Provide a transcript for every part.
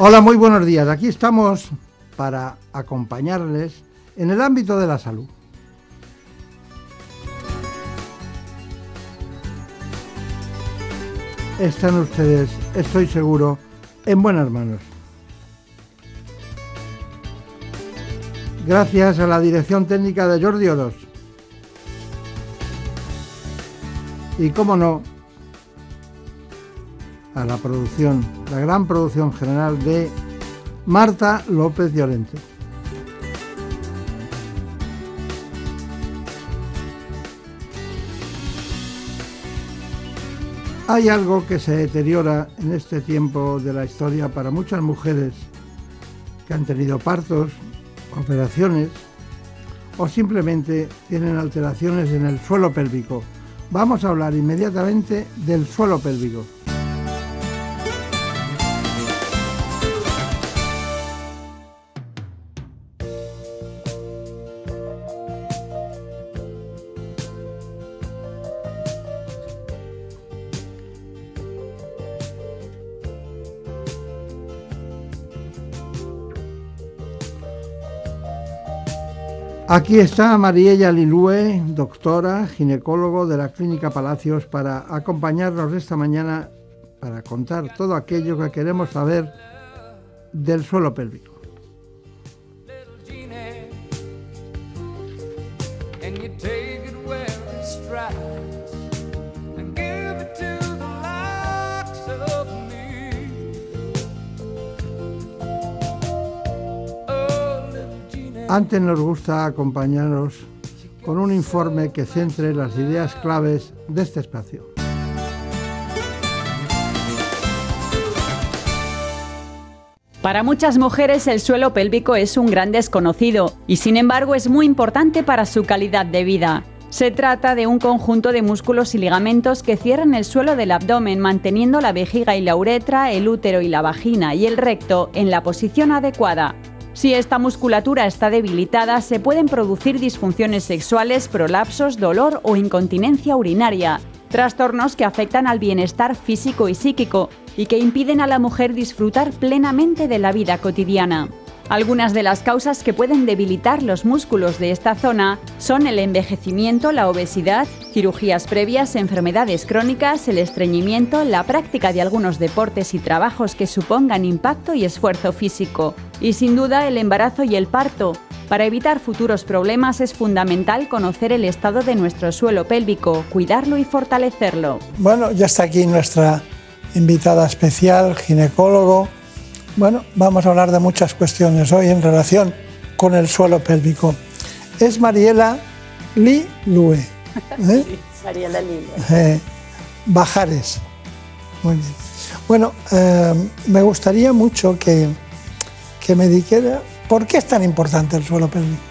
Hola, muy buenos días. Aquí estamos para acompañarles en el ámbito de la salud. Están ustedes, estoy seguro, en buenas manos. Gracias a la dirección técnica de Jordi Oros. Y cómo no, a la producción, la gran producción general de Marta López Llorente. Hay algo que se deteriora en este tiempo de la historia para muchas mujeres que han tenido partos, operaciones o simplemente tienen alteraciones en el suelo pélvico. Vamos a hablar inmediatamente del suelo pélvico. Aquí está Mariella Lilue, doctora, ginecólogo de la Clínica Palacios, para acompañarnos esta mañana para contar todo aquello que queremos saber del suelo pélvico. Antes nos gusta acompañaros con un informe que centre las ideas claves de este espacio. Para muchas mujeres el suelo pélvico es un gran desconocido y sin embargo es muy importante para su calidad de vida. Se trata de un conjunto de músculos y ligamentos que cierran el suelo del abdomen manteniendo la vejiga y la uretra, el útero y la vagina y el recto en la posición adecuada. Si esta musculatura está debilitada, se pueden producir disfunciones sexuales, prolapsos, dolor o incontinencia urinaria, trastornos que afectan al bienestar físico y psíquico y que impiden a la mujer disfrutar plenamente de la vida cotidiana. Algunas de las causas que pueden debilitar los músculos de esta zona son el envejecimiento, la obesidad, cirugías previas, enfermedades crónicas, el estreñimiento, la práctica de algunos deportes y trabajos que supongan impacto y esfuerzo físico, y sin duda el embarazo y el parto. Para evitar futuros problemas es fundamental conocer el estado de nuestro suelo pélvico, cuidarlo y fortalecerlo. Bueno, ya está aquí nuestra invitada especial, ginecólogo, bueno, vamos a hablar de muchas cuestiones hoy en relación con el suelo pélvico. Es Mariela Li Lue. ¿eh? Sí, Mariela Li eh, Bajares. Muy bien. Bueno, eh, me gustaría mucho que, que me dijera por qué es tan importante el suelo pélvico.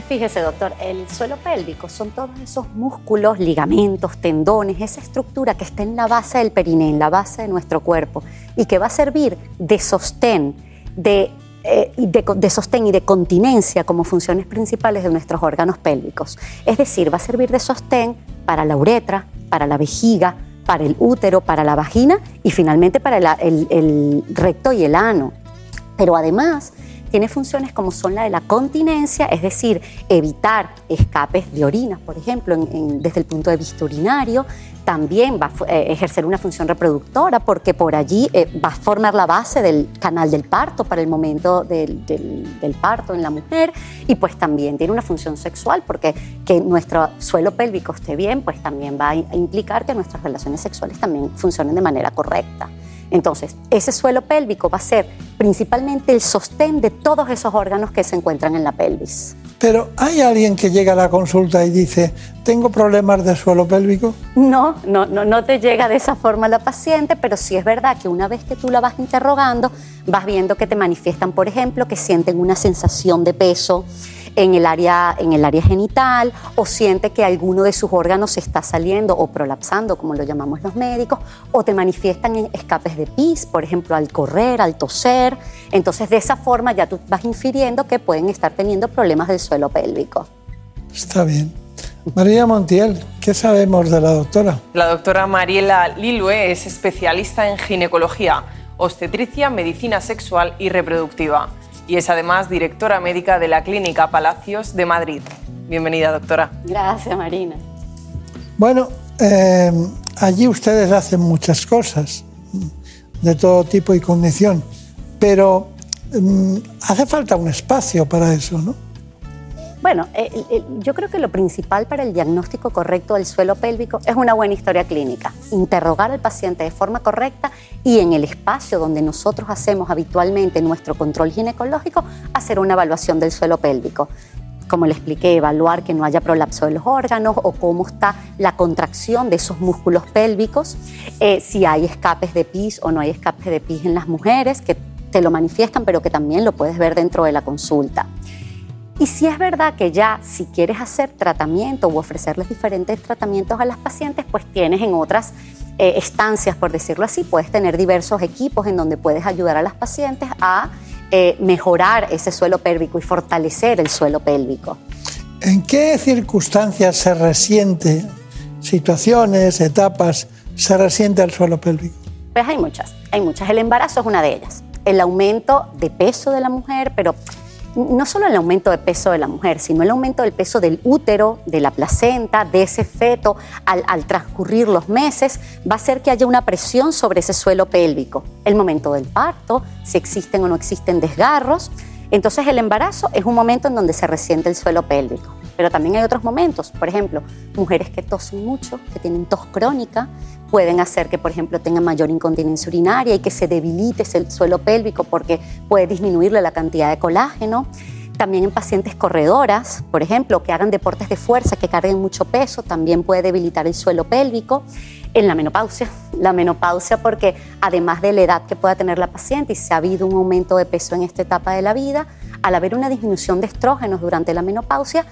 Fíjese, doctor, el suelo pélvico son todos esos músculos, ligamentos, tendones, esa estructura que está en la base del periné, en la base de nuestro cuerpo, y que va a servir de sostén, de, eh, de, sostén y de continencia como funciones principales de nuestros órganos pélvicos. Es decir, va a servir de sostén para la uretra, para la vejiga, para el útero, para la vagina y finalmente para el recto y el ano. Pero además tiene funciones como son la de la continencia, es decir, evitar escapes de orinas, por ejemplo, desde el punto de vista urinario. También va a eh, ejercer una función reproductora porque por allí eh, va a formar la base del canal del parto para el momento del, del, parto en la mujer y pues también tiene una función sexual porque que nuestro suelo pélvico esté bien pues también va a implicar que nuestras relaciones sexuales también funcionen de manera correcta. Entonces, ese suelo pélvico va a ser principalmente el sostén de todos esos órganos que se encuentran en la pelvis. Pero ¿hay alguien que llega a la consulta y dice, tengo problemas de suelo pélvico? No, no, no, no te llega de esa forma la paciente, pero sí es verdad que una vez que tú la vas interrogando, vas viendo que te manifiestan, por ejemplo, que sienten una sensación de peso, en el área, en el área genital o siente que alguno de sus órganos se está saliendo o prolapsando, como lo llamamos los médicos, o te manifiestan en escapes de pis, por ejemplo, al correr, al toser. Entonces, de esa forma ya tú vas infiriendo que pueden estar teniendo problemas del suelo pélvico. Está bien. María Montiel, ¿qué sabemos de la doctora? La doctora Mariela Lilue es especialista en ginecología, obstetricia, medicina sexual y reproductiva y es además directora médica de la Clínica Palacios de Madrid. Bienvenida, doctora. Gracias, Marina. Bueno, eh, allí ustedes hacen muchas cosas de todo tipo y condición, pero mm, hace falta un espacio para eso, ¿no? Bueno, eh, yo creo que lo principal para el diagnóstico correcto del suelo pélvico es una buena historia clínica, interrogar al paciente de forma correcta y en el espacio donde nosotros hacemos habitualmente nuestro control ginecológico, hacer una evaluación del suelo pélvico como le expliqué, evaluar que no haya prolapso de los órganos o cómo está la contracción de esos músculos pélvicos, eh, si hay escapes de pis o no hay escapes de pis en las mujeres, que te lo manifiestan, pero que también lo puedes ver dentro de la consulta. Y si es verdad que ya si quieres hacer tratamiento o ofrecerles diferentes tratamientos a las pacientes, pues tienes en otras eh, estancias, por decirlo así, puedes tener diversos equipos en donde puedes ayudar a las pacientes a eh, mejorar ese suelo pélvico y fortalecer el suelo pélvico. ¿En qué circunstancias se resiente, situaciones, etapas, se resiente el suelo pélvico? Pues hay muchas, hay muchas. El embarazo es una de ellas. El aumento de peso de la mujer, pero no solo el aumento de peso de la mujer, sino el aumento del peso del útero, de la placenta, de ese feto, al, transcurrir los meses, va a hacer que haya una presión sobre ese suelo pélvico. El momento del parto, si existen o no existen desgarros. Entonces el embarazo es un momento en donde se resiente el suelo pélvico. Pero también hay otros momentos, por ejemplo, mujeres que tosen mucho, que tienen tos crónica, pueden hacer que, por ejemplo, tengan mayor incontinencia urinaria y que se debilite el suelo pélvico porque puede disminuirle la cantidad de colágeno. También en pacientes corredoras, por ejemplo, que hagan deportes de fuerza, que carguen mucho peso, también puede debilitar el suelo pélvico. En la menopausia, la menopausia porque además de la edad que pueda tener la paciente y si ha habido un aumento de peso en esta etapa de la vida, al haber una disminución de estrógenos durante la menopausia,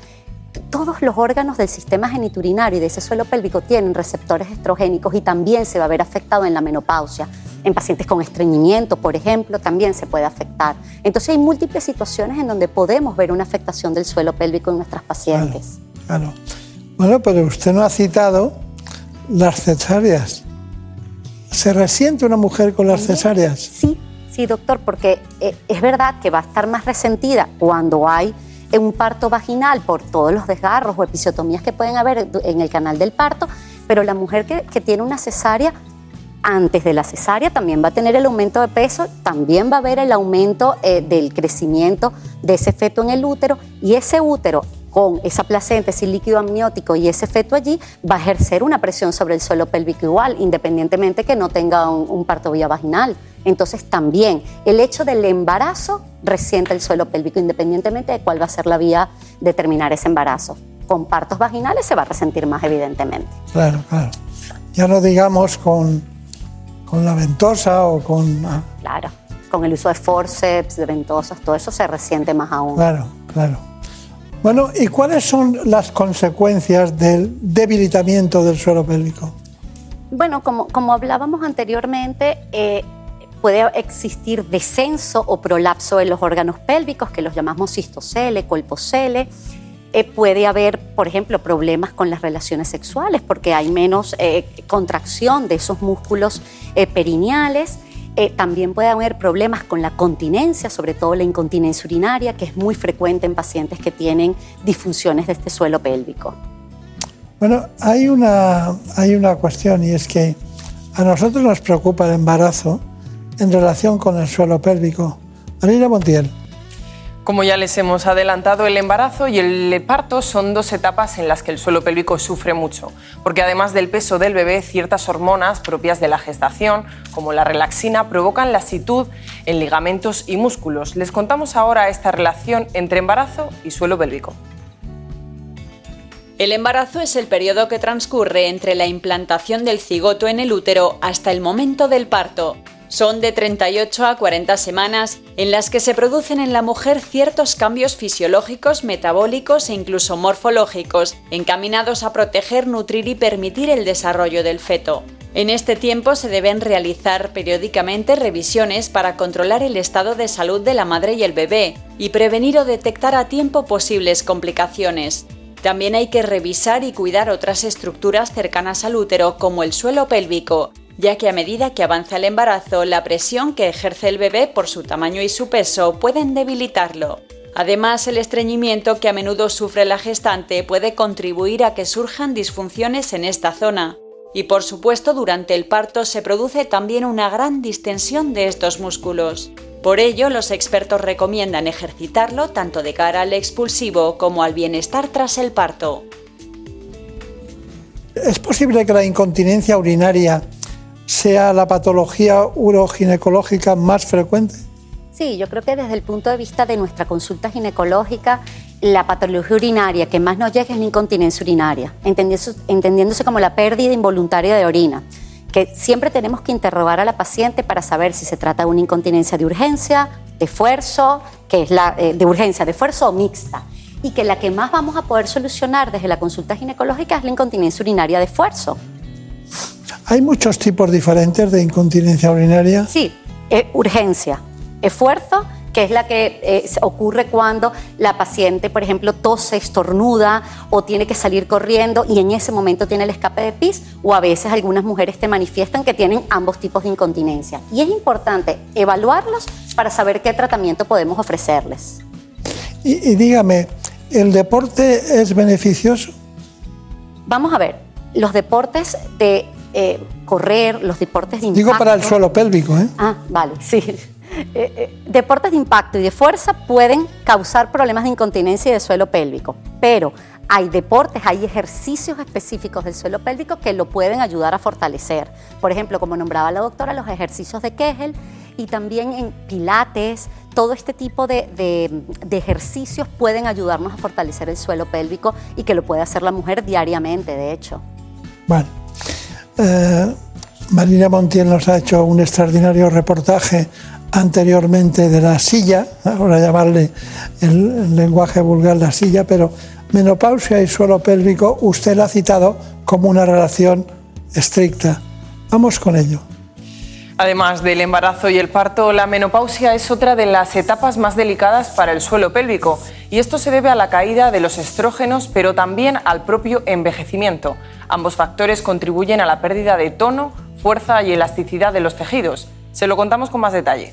todos los órganos del sistema geniturinario y de ese suelo pélvico tienen receptores estrogénicos y también se va a ver afectado en la menopausia. En pacientes con estreñimiento, por ejemplo, también se puede afectar. Entonces hay múltiples situaciones en donde podemos ver una afectación del suelo pélvico en nuestras pacientes. Claro. Bueno, pero usted no ha citado las cesáreas. ¿Se resiente una mujer con las cesáreas? Sí, sí, doctor, porque eh, es verdad que va a estar más resentida cuando hay un parto vaginal por todos los desgarros o episiotomías que pueden haber en el canal del parto, pero la mujer que, tiene una cesárea antes de la cesárea también va a tener el aumento de peso, también va a haber el aumento eh, del crecimiento de ese feto en el útero y ese útero con esa placenta, ese líquido amniótico y ese feto allí va a ejercer una presión sobre el suelo pélvico igual, independientemente que no tenga un, un parto vía vaginal. Entonces también el hecho del embarazo resiente el suelo pélvico independientemente de cuál va a ser la vía de terminar ese embarazo. Con partos vaginales se va a resentir más evidentemente. Claro, claro. Ya no digamos con, con la ventosa o con... Ah. Claro, con el uso de forceps, de ventosas, todo eso se resiente más aún. Claro, claro. Bueno, ¿y cuáles son las consecuencias del debilitamiento del suelo pélvico? Bueno, como, como hablábamos anteriormente, eh, puede existir descenso o prolapso de los órganos pélvicos, que los llamamos cistocele, colpocele. Eh, puede haber, por ejemplo, problemas con las relaciones sexuales porque hay menos eh, contracción de esos músculos perineales. También puede haber problemas con la continencia, sobre todo la incontinencia urinaria, que es muy frecuente en pacientes que tienen disfunciones de este suelo pélvico. Bueno, hay una, hay una cuestión y es que a nosotros nos preocupa el embarazo en relación con el suelo pélvico. Marina Montiel. Como ya les hemos adelantado, el embarazo y el parto son dos etapas en las que el suelo pélvico sufre mucho, porque además del peso del bebé, ciertas hormonas propias de la gestación, como la relaxina, provocan lasitud en ligamentos y músculos. Les contamos ahora esta relación entre embarazo y suelo pélvico. El embarazo es el periodo que transcurre entre la implantación del cigoto en el útero hasta el momento del parto. Son de 38 a 40 semanas en las que se producen en la mujer ciertos cambios fisiológicos, metabólicos e incluso morfológicos, encaminados a proteger, nutrir y permitir el desarrollo del feto. En este tiempo se deben realizar periódicamente revisiones para controlar el estado de salud de la madre y el bebé y prevenir o detectar a tiempo posibles complicaciones. También hay que revisar y cuidar otras estructuras cercanas al útero como el suelo pélvico, ya que a medida que avanza el embarazo, la presión que ejerce el bebé por su tamaño y su peso pueden debilitarlo. Además, el estreñimiento que a menudo sufre la gestante puede contribuir a que surjan disfunciones en esta zona. Y por supuesto, durante el parto se produce también una gran distensión de estos músculos. Por ello, los expertos recomiendan ejercitarlo tanto de cara al expulsivo como al bienestar tras el parto. ¿Es posible que la incontinencia urinaria sea la patología uroginecológica más frecuente? Sí, yo creo que desde el punto de vista de nuestra consulta ginecológica, la patología urinaria que más nos llega es la incontinencia urinaria, entendiéndose, como la pérdida involuntaria de orina que siempre tenemos que interrogar a la paciente para saber si se trata de una incontinencia de urgencia, de esfuerzo, que es la eh, de urgencia, de esfuerzo o mixta. Y que la que más vamos a poder solucionar desde la consulta ginecológica es la incontinencia urinaria de esfuerzo. ¿Hay muchos tipos diferentes de incontinencia urinaria? Sí, eh, urgencia, esfuerzo, que es la que eh, ocurre cuando la paciente, por ejemplo, tose, estornuda o tiene que salir corriendo y en ese momento tiene el escape de pis, o a veces algunas mujeres te manifiestan que tienen ambos tipos de incontinencia. Y es importante evaluarlos para saber qué tratamiento podemos ofrecerles. y dígame, ¿el deporte es beneficioso? Vamos a ver, los deportes de eh, correr, los deportes de impacto. Digo para el suelo pélvico, ¿eh? Ah, vale, sí. Eh, eh, deportes de impacto y de fuerza pueden causar problemas de incontinencia y de suelo pélvico, pero hay deportes, hay ejercicios específicos del suelo pélvico que lo pueden ayudar a fortalecer. Por ejemplo, como nombraba la doctora, los ejercicios de Kegel y también en pilates, todo este tipo de, de, ejercicios pueden ayudarnos a fortalecer el suelo pélvico y que lo puede hacer la mujer diariamente, de hecho. Bueno, eh, Marina Montiel nos ha hecho un extraordinario reportaje anteriormente de la silla, ahora llamarle el, lenguaje vulgar la silla, pero menopausia y suelo pélvico usted la ha citado como una relación estricta. Vamos con ello. Además del embarazo y el parto, la menopausia es otra de las etapas más delicadas para el suelo pélvico y esto se debe a la caída de los estrógenos, pero también al propio envejecimiento. Ambos factores contribuyen a la pérdida de tono, fuerza y elasticidad de los tejidos. Se lo contamos con más detalle.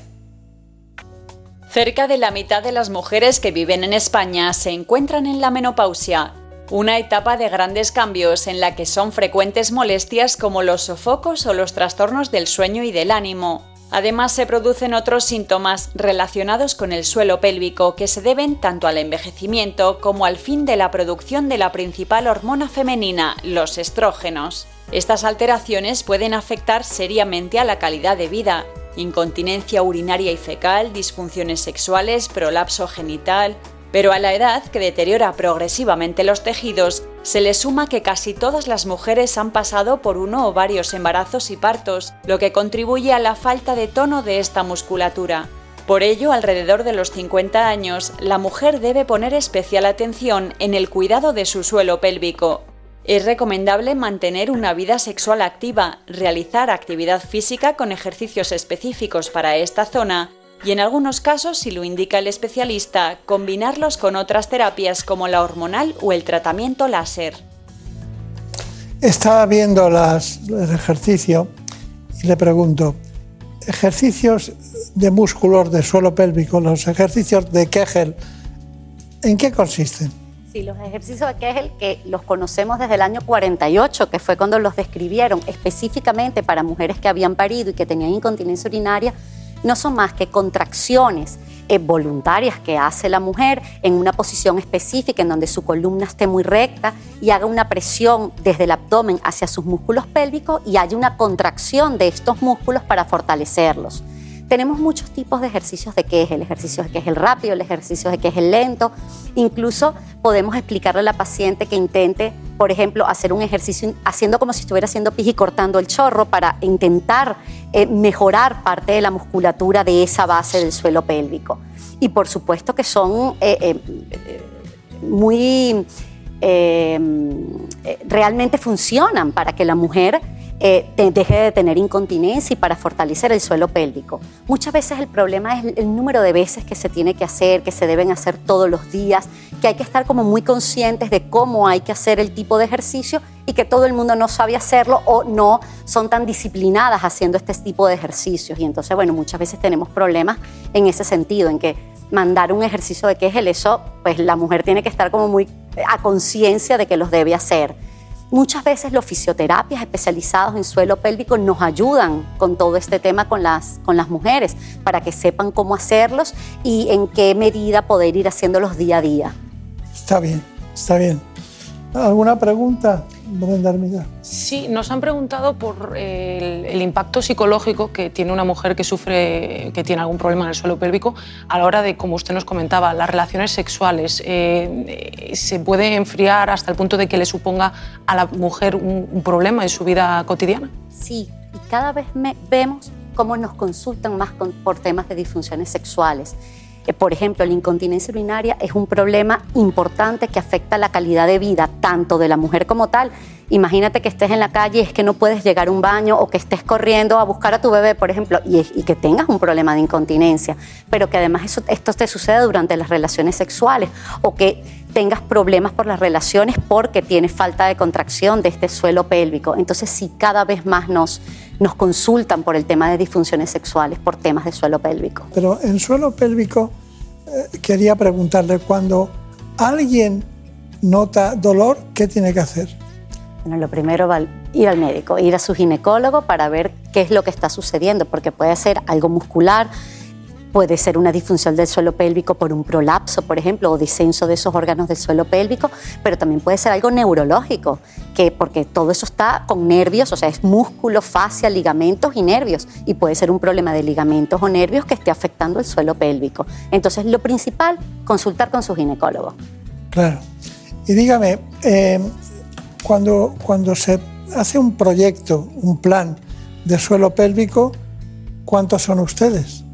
Cerca de la mitad de las mujeres que viven en España se encuentran en la menopausia, una etapa de grandes cambios en la que son frecuentes molestias como los sofocos o los trastornos del sueño y del ánimo. Además, se producen otros síntomas relacionados con el suelo pélvico que se deben tanto al envejecimiento como al fin de la producción de la principal hormona femenina, los estrógenos. Estas alteraciones pueden afectar seriamente a la calidad de vida, incontinencia urinaria y fecal, disfunciones sexuales, prolapso genital, pero a la edad que deteriora progresivamente los tejidos, se le suma que casi todas las mujeres han pasado por uno o varios embarazos y partos, lo que contribuye a la falta de tono de esta musculatura. Por ello, alrededor de los 50 años, la mujer debe poner especial atención en el cuidado de su suelo pélvico. Es recomendable mantener una vida sexual activa, realizar actividad física con ejercicios específicos para esta zona y en algunos casos, si lo indica el especialista, combinarlos con otras terapias como la hormonal o el tratamiento láser. Estaba viendo el ejercicio y le pregunto, ejercicios de músculos de suelo pélvico, los ejercicios de Kegel, ¿en qué consisten? Sí, los ejercicios de Kegel que los conocemos desde el año 48, que fue cuando los describieron específicamente para mujeres que habían parido y que tenían incontinencia urinaria, no son más que contracciones eh, voluntarias que hace la mujer en una posición específica en donde su columna esté muy recta y haga una presión desde el abdomen hacia sus músculos pélvicos y haya una contracción de estos músculos para fortalecerlos. Tenemos muchos tipos de ejercicios de qué es el ejercicio de qué es el rápido, el ejercicio de qué es el lento. Incluso podemos explicarle a la paciente que intente, por ejemplo, hacer un ejercicio haciendo como si estuviera haciendo pis y cortando el chorro para intentar eh, mejorar parte de la musculatura de esa base del suelo pélvico. Y por supuesto que son eh, eh, muy... realmente funcionan para que la mujer eh, deje de tener incontinencia y para fortalecer el suelo pélvico. Muchas veces el problema es el, número de veces que se tiene que hacer, que se deben hacer todos los días, que hay que estar como muy conscientes de cómo hay que hacer el tipo de ejercicio y que todo el mundo no sabe hacerlo o no son tan disciplinadas haciendo este tipo de ejercicios. Y entonces, bueno, muchas veces tenemos problemas en ese sentido, en que mandar un ejercicio de qué es el eso, pues la mujer tiene que estar como muy a conciencia de que los debe hacer Muchas veces los fisioterapias especializados en suelo pélvico nos ayudan con todo este tema con las, con las mujeres para que sepan cómo hacerlos y en qué medida poder ir haciéndolos día a día. Está bien, está bien. ¿Alguna pregunta? Sí, nos han preguntado por el, impacto psicológico que tiene una mujer que sufre, que tiene algún problema en el suelo pélvico a la hora de, como usted nos comentaba, las relaciones sexuales. Eh, ¿Se puede enfriar hasta el punto de que le suponga a la mujer un, problema en su vida cotidiana? Sí, y cada vez vemos cómo nos consultan más por temas de disfunciones sexuales. Eh, por ejemplo, la incontinencia urinaria es un problema importante que afecta la calidad de vida tanto de la mujer como tal. Imagínate que estés en la calle y es que no puedes llegar a un baño o que estés corriendo a buscar a tu bebé, por ejemplo, y, que tengas un problema de incontinencia, pero que además esto te suceda durante las relaciones sexuales o que tengas problemas por las relaciones porque tienes falta de contracción de este suelo pélvico. Entonces, si cada vez más nos, nos consultan por el tema de disfunciones sexuales, por temas de suelo pélvico. Pero en suelo pélvico eh, quería preguntarle, cuando alguien nota dolor, ¿qué tiene que hacer? Bueno, lo primero va ir al médico, ir a su ginecólogo para ver qué es lo que está sucediendo, porque puede ser algo muscular, Puede ser una disfunción del suelo pélvico por un prolapso, por ejemplo, o disenso de esos órganos del suelo pélvico, pero también puede ser algo neurológico, que porque todo eso está con nervios, o sea, es músculo, fascia, ligamentos y nervios, y puede ser un problema de ligamentos o nervios que esté afectando el suelo pélvico. Entonces, lo principal, consultar con su ginecólogo. Claro. Y dígame, eh, cuando, cuando se hace un proyecto, un plan de suelo pélvico, ¿cuántos son ustedes?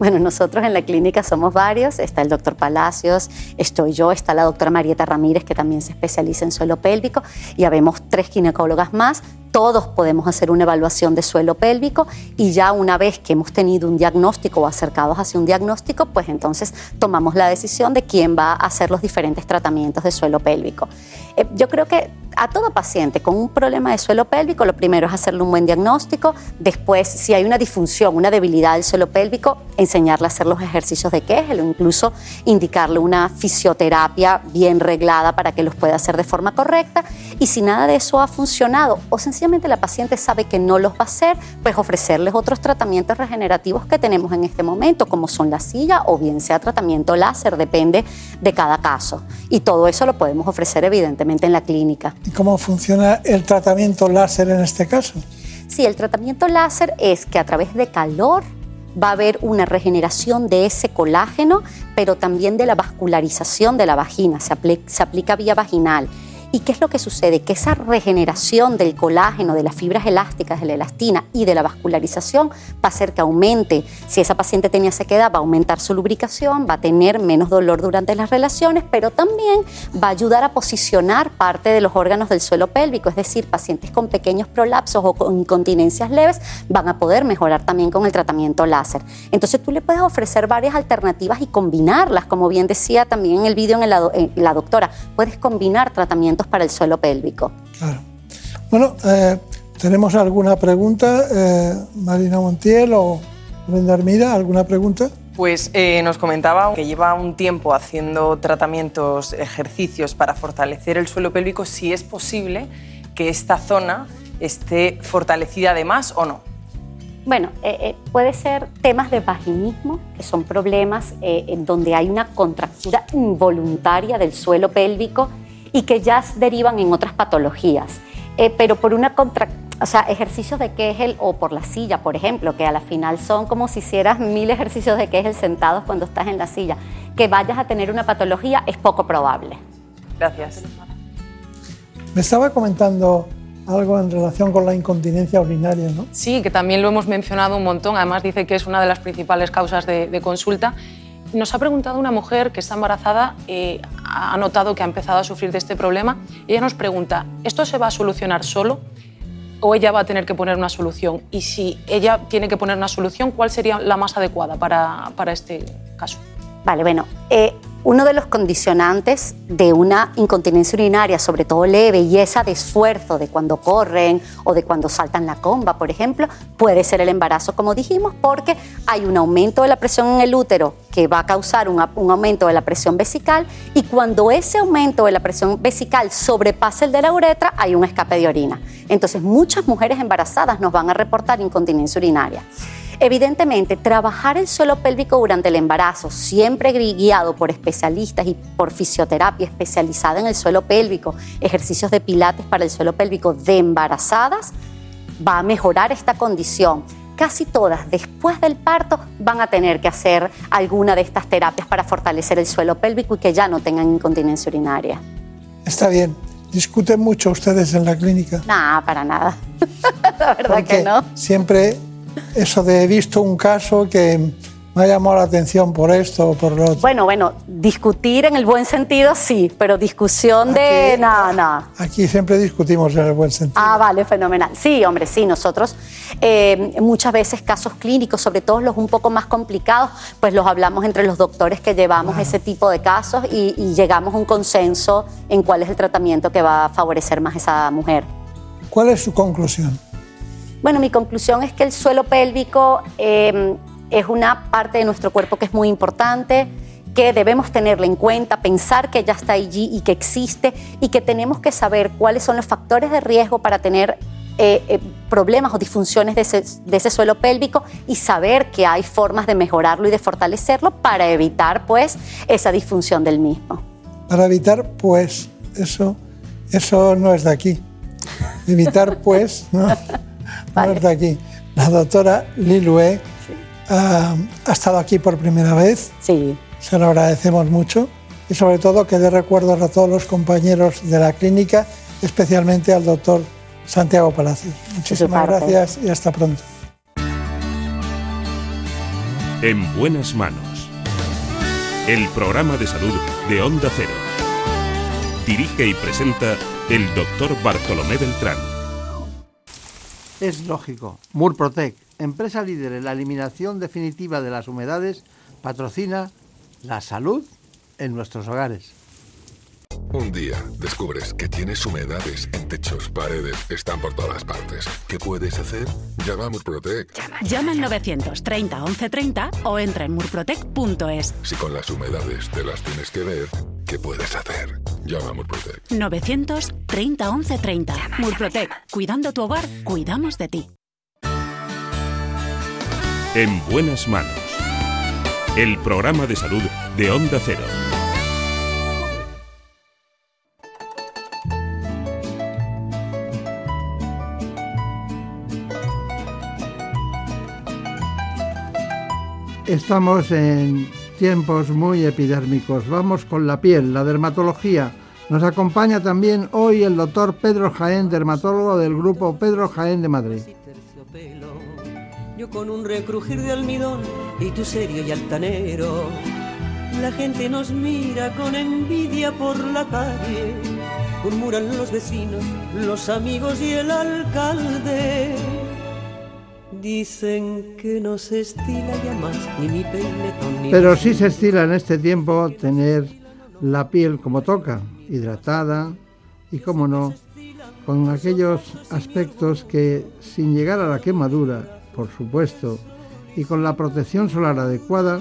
Bueno, nosotros en la clínica somos varios, está el doctor Palacios, estoy yo, está la doctora Marieta Ramírez, que también se especializa en suelo pélvico, y habemos tres ginecólogas más, todos podemos hacer una evaluación de suelo pélvico y ya una vez que hemos tenido un diagnóstico o acercados hacia un diagnóstico, pues entonces tomamos la decisión de quién va a hacer los diferentes tratamientos de suelo pélvico. Eh, yo creo que a todo paciente con un problema de suelo pélvico, lo primero es hacerle un buen diagnóstico, después si hay una disfunción, una debilidad del suelo pélvico, enseñarle a hacer los ejercicios de Kegel o incluso indicarle una fisioterapia bien reglada para que los pueda hacer de forma correcta y si nada de eso ha funcionado o sencillamente la paciente sabe que no los va a hacer, pues ofrecerles otros tratamientos regenerativos que tenemos en este momento, como son la silla o bien sea tratamiento láser, depende de cada caso. Y todo eso lo podemos ofrecer evidentemente en la clínica. ¿Y cómo funciona el tratamiento láser en este caso? Sí, el tratamiento láser es que a través de calor va a haber una regeneración de ese colágeno, pero también de la vascularización de la vagina, se, se aplica vía vaginal ¿Y qué es lo que sucede? Que esa regeneración del colágeno, de las fibras elásticas, de la elastina y de la vascularización va a hacer que aumente. Si esa paciente tenía sequedad, va a aumentar su lubricación, va a tener menos dolor durante las relaciones, pero también va a ayudar a posicionar parte de los órganos del suelo pélvico. Es decir, pacientes con pequeños prolapsos o con incontinencias leves van a poder mejorar también con el tratamiento láser. Entonces tú le puedes ofrecer varias alternativas y combinarlas, como bien decía también en el vídeo en la, doctora. Puedes combinar tratamientos para el suelo pélvico. Claro. Bueno, eh, ¿tenemos alguna pregunta, eh, Marina Montiel o Brenda Armida? ¿Alguna pregunta? Pues eh, nos comentaba que lleva un tiempo haciendo tratamientos, ejercicios para fortalecer el suelo pélvico, si es posible que esta zona esté fortalecida además o no. Bueno, eh, eh, puede ser temas de vaginismo, que son problemas eh, en donde hay una contractura involuntaria del suelo pélvico y que ya derivan en otras patologías. pero por una contractura o sea, ejercicios de Kegel o por la silla, por ejemplo, que a la final son como si hicieras mil ejercicios de Kegel sentados cuando estás en la silla. Que vayas a tener una patología es poco probable. Gracias. Me estaba comentando algo en relación con la incontinencia urinaria, ¿no? Sí, que también lo hemos mencionado un montón. Además dice que es una de las principales causas de, consulta. Nos ha preguntado una mujer que está embarazada, eh, ha notado que ha empezado a sufrir de este problema. Ella nos pregunta, ¿esto se va a solucionar solo? o ella va a tener que poner una solución? Y si ella tiene que poner una solución, ¿cuál sería la más adecuada para, para este caso? Vale, bueno, eh, uno de los condicionantes de una incontinencia urinaria, sobre todo leve, y esa de esfuerzo de cuando corren o de cuando saltan la comba, por ejemplo, puede ser el embarazo, como dijimos, porque hay un aumento de la presión en el útero que va a causar un, un aumento de la presión vesical y cuando ese aumento de la presión vesical sobrepasa el de la uretra, hay un escape de orina. Entonces, muchas mujeres embarazadas nos van a reportar incontinencia urinaria. Evidentemente, trabajar el suelo pélvico durante el embarazo, siempre guiado por especialistas y por fisioterapia especializada en el suelo pélvico, ejercicios de pilates para el suelo pélvico de embarazadas, va a mejorar esta condición. Casi todas después del parto van a tener que hacer alguna de estas terapias para fortalecer el suelo pélvico y que ya no tengan incontinencia urinaria. Está bien. ¿Discuten mucho ustedes en la clínica? No, para nada. la verdad que no. Siempre eso de he visto un caso que me ha llamado la atención por esto o por lo otro. Bueno, bueno, discutir en el buen sentido sí, pero discusión de nada, nada. Aquí siempre discutimos en el buen sentido. Ah, vale, fenomenal. Sí, hombre, sí, nosotros eh, muchas veces casos clínicos, sobre todo los un poco más complicados, pues los hablamos entre los doctores que llevamos ese tipo de casos y, y llegamos a un consenso en cuál es el tratamiento que va a favorecer más a esa mujer. ¿Cuál es su conclusión? Bueno, mi conclusión es que el suelo pélvico em, es una parte de nuestro cuerpo que es muy importante, que debemos tenerla en cuenta, pensar que ya está allí y que existe y que tenemos que saber cuáles son los factores de riesgo para tener eh, eh, problemas o disfunciones de ese, suelo pélvico y saber que hay formas de mejorarlo y de fortalecerlo para evitar pues esa disfunción del mismo. Para evitar pues eso, eso no es de aquí. Evitar pues, ¿no? Vale. aquí. La doctora Lilue ha, estado aquí por primera vez. Sí. Se lo agradecemos mucho y sobre todo que dé recuerdos a todos los compañeros de la clínica, especialmente al doctor Santiago Palacios. Muchísimas gracias y hasta pronto. En buenas manos. El programa de salud de Onda Cero. Dirige y presenta el doctor Bartolomé Beltrán. Es lógico. Murprotec, empresa líder en la eliminación definitiva de las humedades, patrocina la salud en nuestros hogares. Un día descubres que tienes humedades en techos, paredes, están por todas partes. ¿Qué puedes hacer? Llama a Murprotec. Llama, al 930 1130 o entra en murprotec.es. Si con las humedades te las tienes que ver, ¿qué puedes hacer? Llama a Murprotec. 930 1130. Murprotec. Cuidando tu hogar, cuidamos de ti. En buenas manos. El programa de salud de Onda Cero. Estamos en tiempos muy epidérmicos. Vamos con la piel, la dermatología. Nos acompaña también hoy el doctor Pedro Jaén, dermatólogo del grupo Pedro Jaén de Madrid. Yo con un recrujir de almidón y tu serio y altanero. La gente nos mira con envidia por la calle. Murmuran los vecinos, los amigos y el alcalde. Dicen que no se estila ya más ni mi peinetón ni Pero sí se estila en este tiempo tener la piel como toca, hidratada y, como no, con aquellos aspectos que, sin llegar a la quemadura, por supuesto, y con la protección solar adecuada,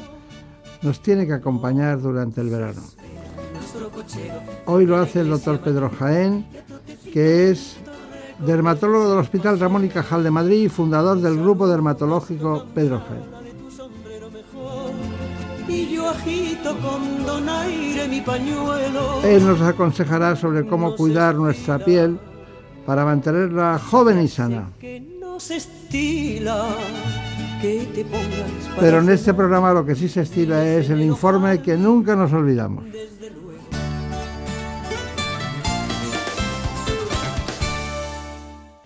nos tiene que acompañar durante el verano. Hoy lo hace el doctor Pedro Jaén, que es dermatólogo del Hospital Ramón y Cajal de Madrid y fundador del grupo dermatológico Pedro Jaén. Él nos aconsejará sobre cómo cuidar nuestra piel para mantenerla joven y sana. Pero en este programa lo que sí se estila es el informe que nunca nos olvidamos.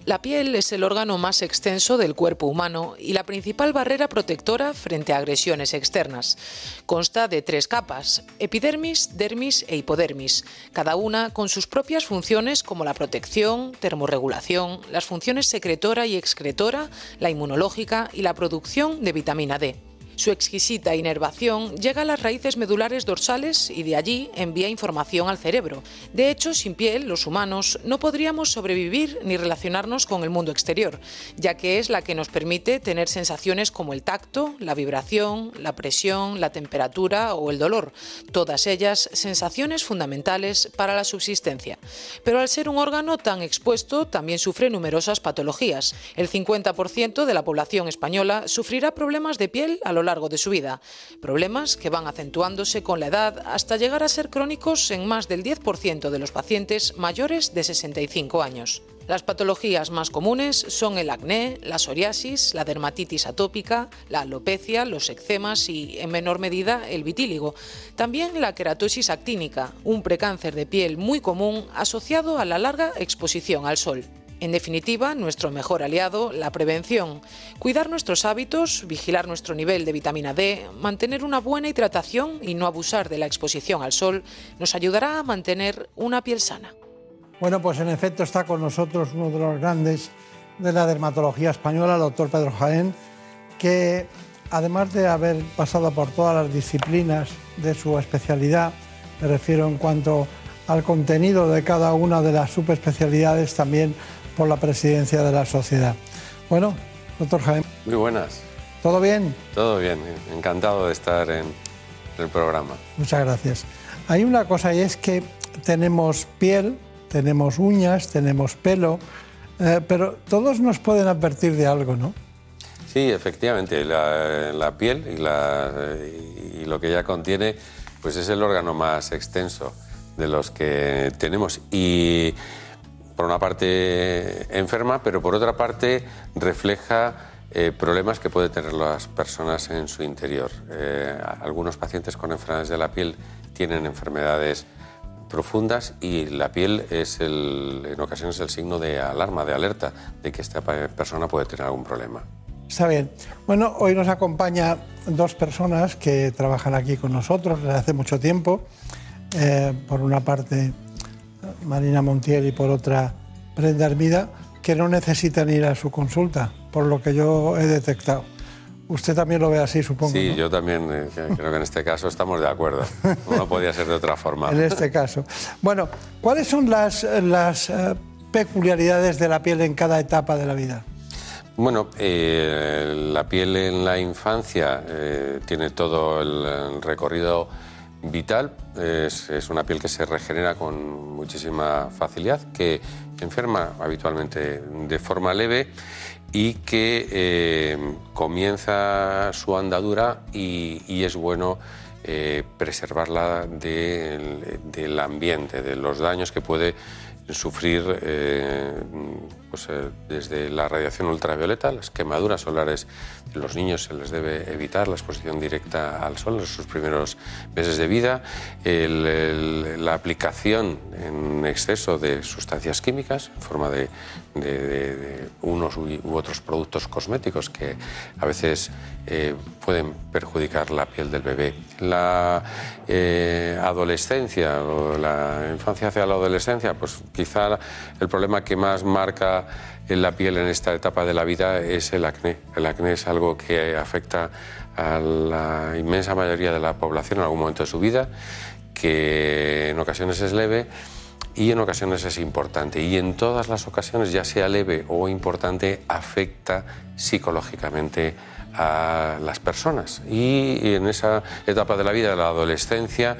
La piel es el órgano más extenso del cuerpo humano y la principal barrera protectora frente a agresiones externas. Consta de tres capas, epidermis, dermis e hipodermis, cada una con sus propias funciones como la protección, termorregulación, las funciones secretora y excretora, la inmunológica y la producción de vitamina D. Su exquisita inervación llega a las raíces medulares dorsales y de allí envía información al cerebro. De hecho, sin piel, los humanos no podríamos sobrevivir ni relacionarnos con el mundo exterior, ya que es la que nos permite tener sensaciones como el tacto, la vibración, la presión, la temperatura o el dolor, todas ellas sensaciones fundamentales para la subsistencia. Pero al ser un órgano tan expuesto, también sufre numerosas patologías. El 50% de la población española sufrirá problemas de piel a largo de su vida, problemas que van acentuándose con la edad hasta llegar a ser crónicos en más del 10% de los pacientes mayores de 65 años. Las patologías más comunes son el acné, la psoriasis, la dermatitis atópica, la alopecia, los eczemas y, en menor medida, el vitíligo. También la queratosis actínica, un precáncer de piel muy común asociado a la larga exposición al sol. En definitiva, nuestro mejor aliado, la prevención. Cuidar nuestros hábitos, vigilar nuestro nivel de vitamina D, mantener una buena hidratación y no abusar de la exposición al sol nos ayudará a mantener una piel sana. Bueno, pues en efecto está con nosotros uno de los grandes de la dermatología española, el doctor Pedro Jaén, que además de haber pasado por todas las disciplinas de su especialidad, me refiero en cuanto al contenido de cada una de las subespecialidades, también por la presidencia de la sociedad. Bueno, doctor Jaime. Muy buenas. ¿Todo bien? Todo bien, encantado de estar en el programa. Muchas gracias. Hay una cosa y es que tenemos piel, tenemos uñas, tenemos pelo, eh, pero todos nos pueden advertir de algo, ¿no? Sí, efectivamente, la, piel y, la, y lo que ella contiene pues es el órgano más extenso de los que tenemos. Y por una parte enferma, pero por otra parte refleja eh, problemas que pueden tener las personas en su interior. Eh, algunos pacientes con enfermedades de la piel tienen enfermedades profundas y la piel es en ocasiones el signo de alarma, de alerta de que esta persona puede tener algún problema. Está bien. Bueno, hoy nos acompaña dos personas que trabajan aquí con nosotros desde hace mucho tiempo. Eh, por una parte, Marina Montiel y por otra Brenda Hermida, que no necesitan ir a su consulta, por lo que yo he detectado. Usted también lo ve así, supongo. Sí, yo también eh, creo que en este caso estamos de acuerdo. No podía ser de otra forma. en este caso. Bueno, ¿cuáles son las, las eh, peculiaridades de la piel en cada etapa de la vida? Bueno, eh, la piel en la infancia tiene todo el recorrido vital, es, una piel que se regenera con muchísima facilidad, que enferma habitualmente de forma leve y que eh, comienza su andadura y, es bueno eh, preservarla del ambiente, de los daños que puede sufrir eh, pues, eh, desde la radiación ultravioleta, las quemaduras solares. Los niños se les debe evitar la exposición directa al sol en sus primeros meses de vida, la aplicación en exceso de sustancias químicas en forma de, unos u otros productos cosméticos que a veces eh, pueden perjudicar la piel del bebé. La adolescencia o la infancia hacia la adolescencia, pues quizá el problema que más marca en la piel en esta etapa de la vida es el acné. El acné es algo que afecta a la inmensa mayoría de la población en algún momento de su vida, que en ocasiones es leve y en ocasiones es importante. Y en todas las ocasiones, ya sea leve o importante, afecta psicológicamente a las personas. Y en esa etapa de la vida, de la adolescencia,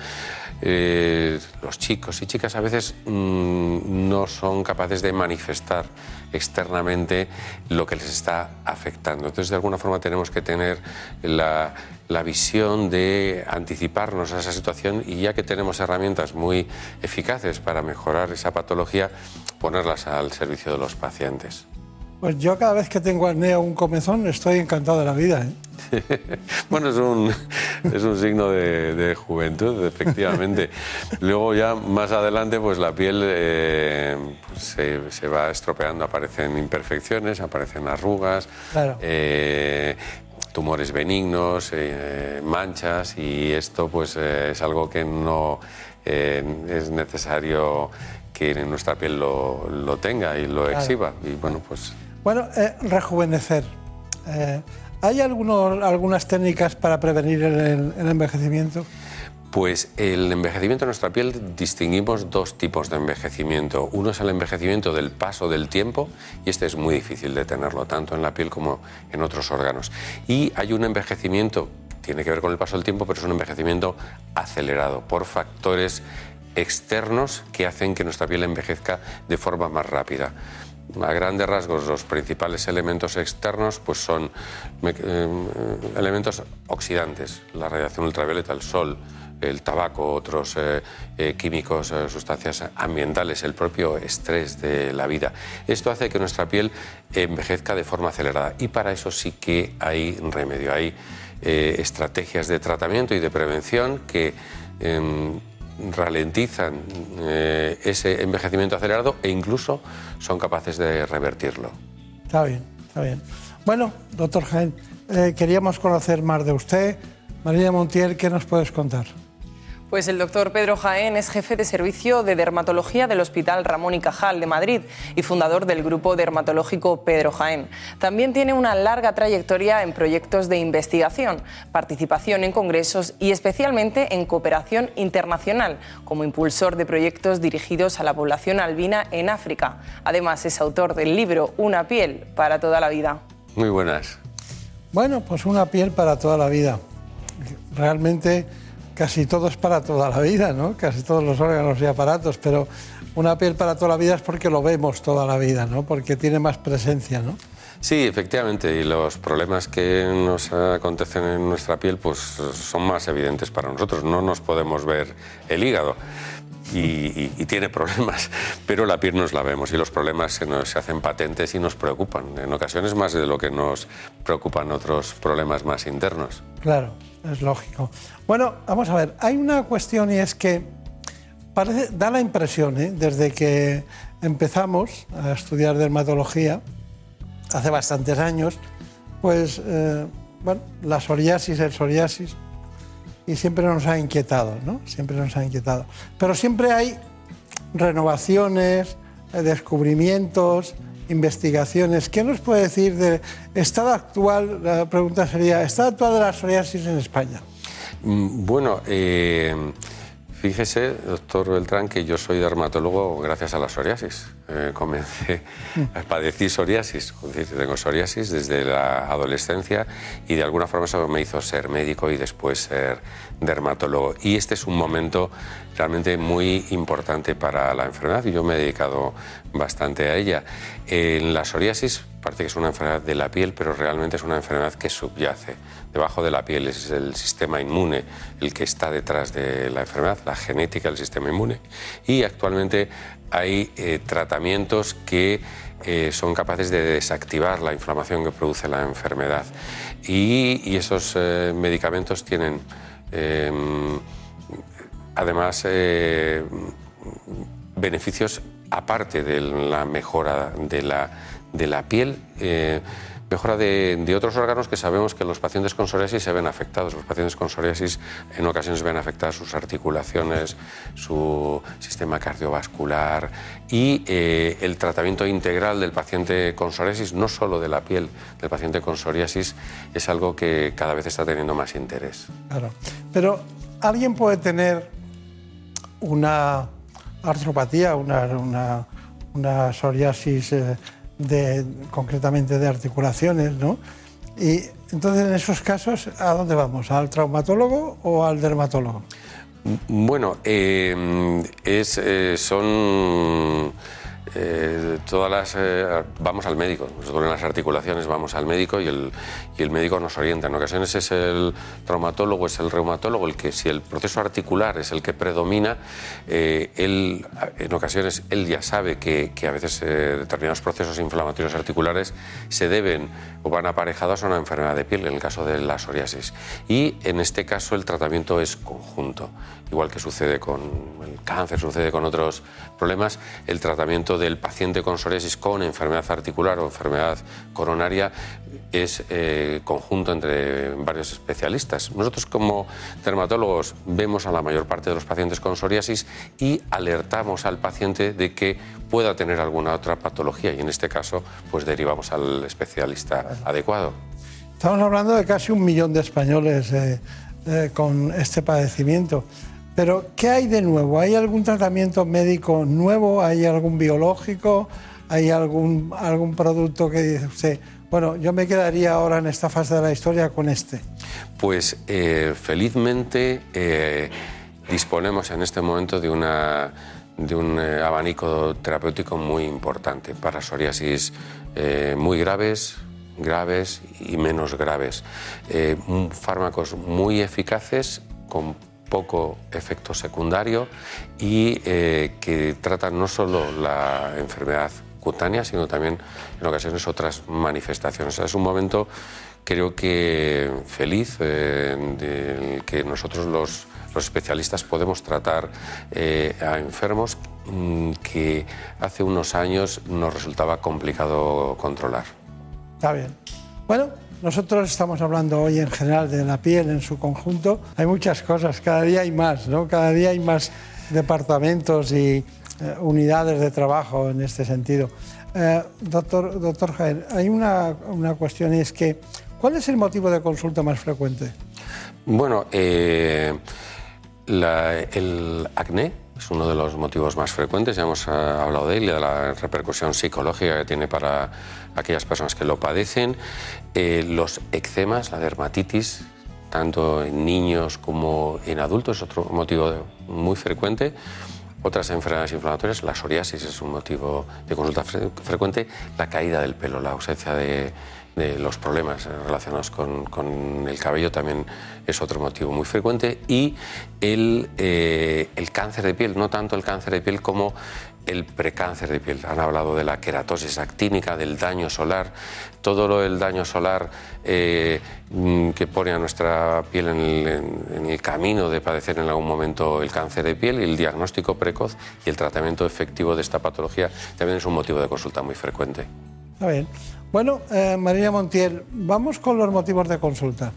eh, los chicos y chicas a veces mm, no son capaces de manifestar externamente lo que les está afectando. Entonces, de alguna forma tenemos que tener la, la visión de anticiparnos a esa situación y ya que tenemos herramientas muy eficaces para mejorar esa patología, ponerlas al servicio de los pacientes. Pues yo cada vez que tengo acné o un comezón estoy encantado de la vida. ¿eh? bueno, es un, es un signo de, juventud, efectivamente. Luego ya más adelante, pues la piel eh, pues se, se, va estropeando, aparecen imperfecciones, aparecen arrugas. Eh, tumores benignos, manchas y esto pues es algo que no es necesario que en nuestra piel lo, lo tenga y lo exhiba. Y bueno, pues bueno, eh, rejuvenecer. Eh, ¿Hay algunas técnicas para prevenir el, envejecimiento? Pues el envejecimiento de nuestra piel distinguimos dos tipos de envejecimiento. Uno es el envejecimiento del paso del tiempo y este es muy difícil de tenerlo tanto en la piel como en otros órganos. Y hay un envejecimiento, tiene que ver con el paso del tiempo, pero es un envejecimiento acelerado por factores externos que hacen que nuestra piel envejezca de forma más rápida a grandes rasgos los principales elementos externos pues son eh, elementos oxidantes, la radiación ultravioleta, el sol, el tabaco, otros eh, eh, químicos, sustancias ambientales, el propio estrés de la vida. Esto hace que nuestra piel envejezca de forma acelerada y para eso sí que hay remedio, hay estrategias de tratamiento y de prevención que em, ralentizan eh, ese envejecimiento acelerado e incluso son capaces de revertirlo. Está bien, está bien. Bueno, doctor Jaén, eh, queríamos conocer más de usted. María Montiel, ¿qué nos puedes contar? Pues el doctor Pedro Jaén es jefe de servicio de dermatología del Hospital Ramón y Cajal de Madrid y fundador del grupo dermatológico Pedro Jaén. También tiene una larga trayectoria en proyectos de investigación, participación en congresos y especialmente en cooperación internacional, como impulsor de proyectos dirigidos a la población albina en África. Además es autor del libro Una piel para toda la vida. Muy buenas. Bueno, pues una piel para toda la vida. Realmente casi todo es para toda la vida, ¿no? Casi todos los órganos y aparatos, pero una piel para toda la vida es porque lo vemos toda la vida, ¿no? Porque tiene más presencia, ¿no? Sí, efectivamente, y los problemas que nos acontecen en nuestra piel pues son más evidentes para nosotros. No nos podemos ver el hígado. Y, tiene problemas, pero la piel nos la vemos y los problemas se nos se hacen patentes y nos preocupan, en ocasiones más de lo que nos preocupan otros problemas más internos. Claro, es lógico. Bueno, vamos a ver, hay una cuestión y es que parece, da la impresión, ¿eh? desde que empezamos a estudiar dermatología, hace bastantes años, pues, eh, bueno, la psoriasis, el psoriasis, y siempre nos ha inquietado, ¿no? Siempre nos ha inquietado. Pero siempre hay renovaciones, eh, descubrimientos, investigaciones. ¿Qué nos puede decir del estado actual? La pregunta sería, ¿estado actual de la psoriasis en España? Mm, bueno, eh, fíjese, doctor Beltrán, que yo soy dermatólogo gracias a la psoriasis. Eh, comencé, a padecer psoriasis, tengo psoriasis desde la adolescencia y de alguna forma eso me hizo ser médico y después ser dermatólogo. Y este es un momento realmente muy importante para la enfermedad y yo me he dedicado bastante a ella. En la psoriasis parece que es una enfermedad de la piel, pero realmente es una enfermedad que subyace. Debajo de la piel es el sistema inmune el que está detrás de la enfermedad, la genética del sistema inmune. Y actualmente hay eh, tratamientos que eh, son capaces de desactivar la inflamación que produce la enfermedad. Y, esos eh, medicamentos tienen em, además beneficios aparte de la mejora de la, de la piel, mejora de, otros órganos que sabemos que los pacientes con psoriasis se ven afectados. Los pacientes con psoriasis en ocasiones ven afectadas sus articulaciones, su sistema cardiovascular y eh, el tratamiento integral del paciente con psoriasis, no solo de la piel del paciente con psoriasis, es algo que cada vez está teniendo más interés. Claro, pero alguien puede tener una artropatía, una, una, psoriasis eh, de, concretamente de articulaciones, ¿no? Y entonces en esos casos, ¿a dónde vamos? ¿Al traumatólogo o al dermatólogo? Bueno, eh, es, eh, son eh, todas las eh, vamos al médico. Nos duelen las articulaciones vamos al médico y el, y el médico nos orienta en ocasiones es el traumatólogo es el reumatólogo el que si el proceso articular es el que predomina eh, él en ocasiones él ya sabe que, que a veces determinados procesos inflamatorios articulares se deben o van aparejados a una enfermedad de piel en el caso de la psoriasis. Y en este caso el tratamiento es conjunto. Igual que sucede con el cáncer sucede con otros problemas el tratamiento del paciente con psoriasis con enfermedad articular o enfermedad coronaria es eh, conjunto entre varios especialistas. Nosotros como dermatólogos vemos a la mayor parte de los pacientes con psoriasis y alertamos al paciente de que pueda tener alguna otra patología y en este caso pues derivamos al especialista adecuado. Estamos hablando de casi un millón de españoles eh, eh, con este padecimiento. Pero, ¿qué hay de nuevo? ¿Hay algún tratamiento médico nuevo? ¿Hay algún biológico? ¿Hay algún, algún producto que dice usted, bueno, yo me quedaría ahora en esta fase de la historia con este? Pues eh, felizmente eh, disponemos en este momento de, una, de un eh, abanico terapéutico muy importante para psoriasis muy graves, graves y menos graves. fármacos muy eficaces con poco efecto secundario y eh, que tratan no solo la enfermedad cutánea, sino también en ocasiones otras manifestaciones. Es un momento, creo que feliz, eh, en el que nosotros los, los especialistas podemos tratar eh, a enfermos mm, que hace unos años nos resultaba complicado controlar. Está bien. Bueno, nosotros estamos hablando hoy en general de la piel en su conjunto. Hay muchas cosas, cada día hay más, ¿no? Cada día hay más departamentos y eh, unidades de trabajo en este sentido. Eh, doctor, doctor Jaén, hay una, una, cuestión y es que, ¿cuál es el motivo de consulta más frecuente? Bueno, eh, el acné es uno de los motivos más frecuentes, ya hemos hablado de él y de la repercusión psicológica que tiene para aquellas personas que lo padecen. Eh, los eczemas, la dermatitis, tanto en niños como en adultos, es otro motivo muy frecuente. Otras enfermedades inflamatorias, la psoriasis es un motivo de consulta frecuente, la caída del pelo, la ausencia de, los problemas relacionados con, el cabello también es otro motivo muy frecuente y el, eh, el cáncer de piel, no tanto el cáncer de piel como el precáncer de piel. Han hablado de la queratosis actínica, del daño solar, todo lo del daño solar eh, mm, que pone a nuestra piel en el, camino de padecer en algún momento el cáncer de piel y el diagnóstico precoz y el tratamiento efectivo de esta patología también es un motivo de consulta muy frecuente. Está bien. Bueno, eh, María Montiel, vamos con los motivos de consulta.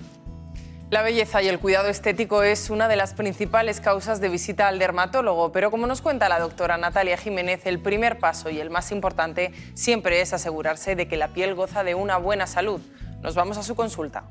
La belleza y el cuidado estético es una de las principales causas de visita al dermatólogo, pero como nos cuenta la doctora Natalia Jiménez, el primer paso y el más importante siempre es asegurarse de que la piel goza de una buena salud. Nos vamos a su consulta.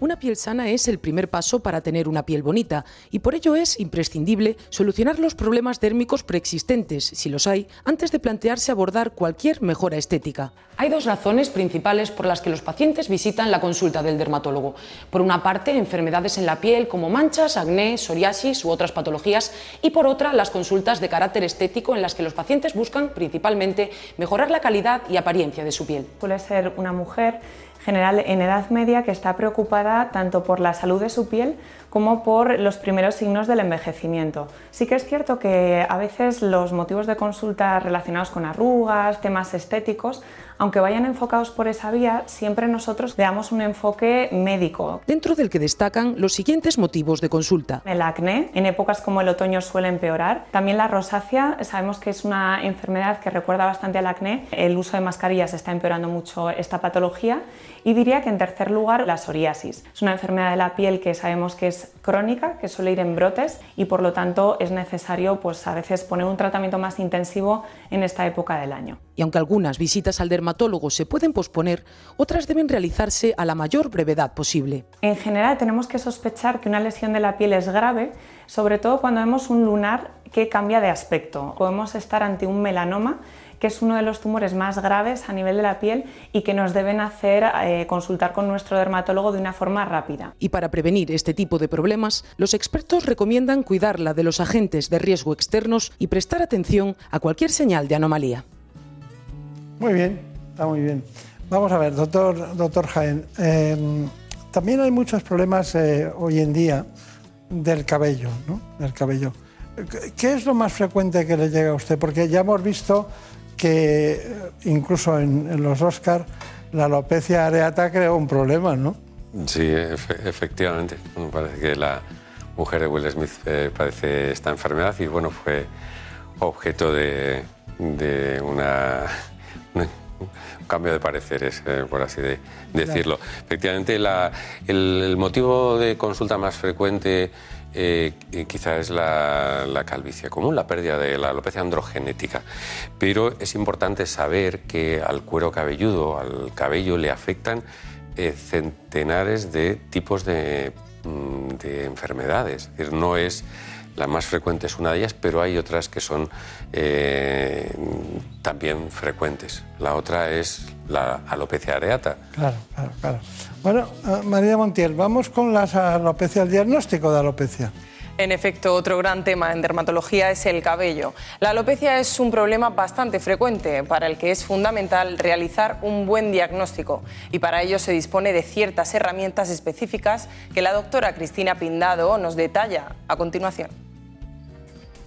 Una piel sana es el primer paso para tener una piel bonita y por ello es imprescindible solucionar los problemas dérmicos preexistentes, si los hay, antes de plantearse abordar cualquier mejora estética. Hay dos razones principales por las que los pacientes visitan la consulta del dermatólogo. Por una parte, enfermedades en la piel como manchas, acné, psoriasis u otras patologías y por otra, las consultas de carácter estético en las que los pacientes buscan principalmente mejorar la calidad y apariencia de su piel. Suele ser una mujer general en edad media que está preocupada tanto por la salud de su piel como por los primeros signos del envejecimiento. Sí que es cierto que a veces los motivos de consulta relacionados con arrugas, temas estéticos, aunque vayan enfocados por esa vía, siempre nosotros le damos un enfoque médico. Dentro del que destacan los siguientes motivos de consulta. El acné, en épocas como el otoño suele empeorar. También la rosácea, sabemos que es una enfermedad que recuerda bastante al acné. El uso de mascarillas está empeorando mucho esta patología. Y diría que en tercer lugar la psoriasis. Es una enfermedad de la piel que sabemos que es crónica, que suele ir en brotes y por lo tanto es necesario pues a veces poner un tratamiento más intensivo en esta época del año. Y aunque algunas visitas al dermatólogo se pueden posponer, otras deben realizarse a la mayor brevedad posible. En general tenemos que sospechar que una lesión de la piel es grave, sobre todo cuando vemos un lunar que cambia de aspecto. Podemos estar ante un melanoma que es uno de los tumores más graves a nivel de la piel y que nos deben hacer eh, consultar con nuestro dermatólogo de una forma rápida. Y para prevenir este tipo de problemas, los expertos recomiendan cuidarla de los agentes de riesgo externos y prestar atención a cualquier señal de anomalía. Muy bien, está muy bien. Vamos a ver, doctor, doctor Jaén. Em, también hay muchos problemas eh, hoy en día del cabello, ¿no? Del cabello. ¿Qué es lo más frecuente que le llega a usted? Porque ya hemos visto que eh, incluso en, los Oscars la alopecia areata creó un problema, ¿no? Sí, efectivamente. Me parece que la mujer de Will Smith eh, padece esta enfermedad y bueno, fue objeto de, una, un cambio de pareceres, eh, por así decirlo. Efectivamente, el, motivo de consulta más frecuente eh, quizá es la, calvicie común, la pérdida de la alopecia androgenética. Pero es importante saber que al cuero cabelludo, al cabello, le afectan eh, centenares de tipos de, mm, de enfermedades. Es decir, no es la más frecuente es una de ellas, pero hay otras que son eh, también frecuentes. La otra es la alopecia areata. Claro, claro, claro. Bueno, eh, María Montiel, vamos con las alopecia, el diagnóstico de alopecia. En efecto, otro gran tema en dermatología es el cabello. La alopecia es un problema bastante frecuente para el que es fundamental realizar un buen diagnóstico y para ello se dispone de ciertas herramientas específicas que la doctora Cristina Pindado nos detalla a continuación.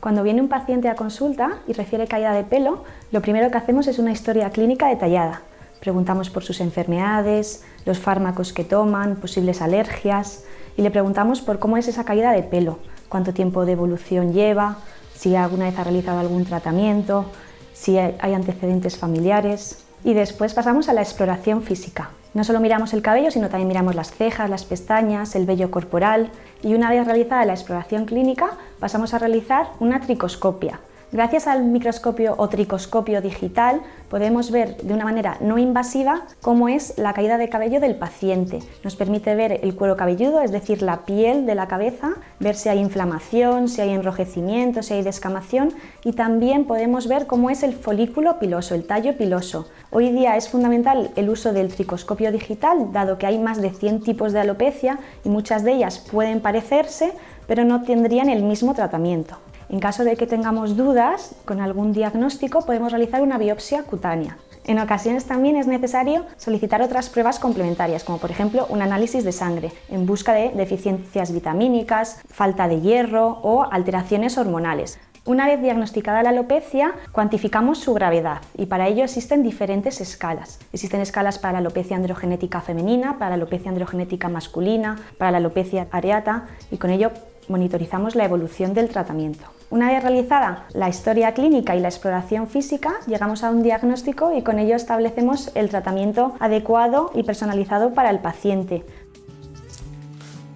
Cuando viene un paciente a consulta y refiere caída de pelo, lo primero que hacemos es una historia clínica detallada. Preguntamos por sus enfermedades, los fármacos que toman, posibles alergias y le preguntamos por cómo es esa caída de pelo, cuánto tiempo de evolución lleva, si alguna vez ha realizado algún tratamiento, si hay antecedentes familiares. Y después pasamos a la exploración física. No solo miramos el cabello, sino también miramos las cejas, las pestañas, el vello corporal. Y una vez realizada la exploración clínica pasamos a realizar una tricoscopia, Gracias al microscopio o tricoscopio digital podemos ver de una manera no invasiva cómo es la caída de cabello del paciente. Nos permite ver el cuero cabelludo, es decir, la piel de la cabeza, ver si hay inflamación, si hay enrojecimiento, si hay descamación y también podemos ver cómo es el folículo piloso, el tallo piloso. Hoy día es fundamental el uso del tricoscopio digital, dado que hay más de 100 tipos de alopecia y muchas de ellas pueden parecerse, pero no tendrían el mismo tratamiento. En caso de que tengamos dudas con algún diagnóstico, podemos realizar una biopsia cutánea. En ocasiones también es necesario solicitar otras pruebas complementarias, como por ejemplo un análisis de sangre, en busca de deficiencias vitamínicas, falta de hierro o alteraciones hormonales. Una vez diagnosticada la alopecia, cuantificamos su gravedad y para ello existen diferentes escalas. Existen escalas para la alopecia androgenética femenina, para la alopecia androgenética masculina, para la alopecia areata y con ello monitorizamos la evolución del tratamiento. Una vez realizada la historia clínica y la exploración física, llegamos a un diagnóstico y con ello establecemos el tratamiento adecuado y personalizado para el paciente.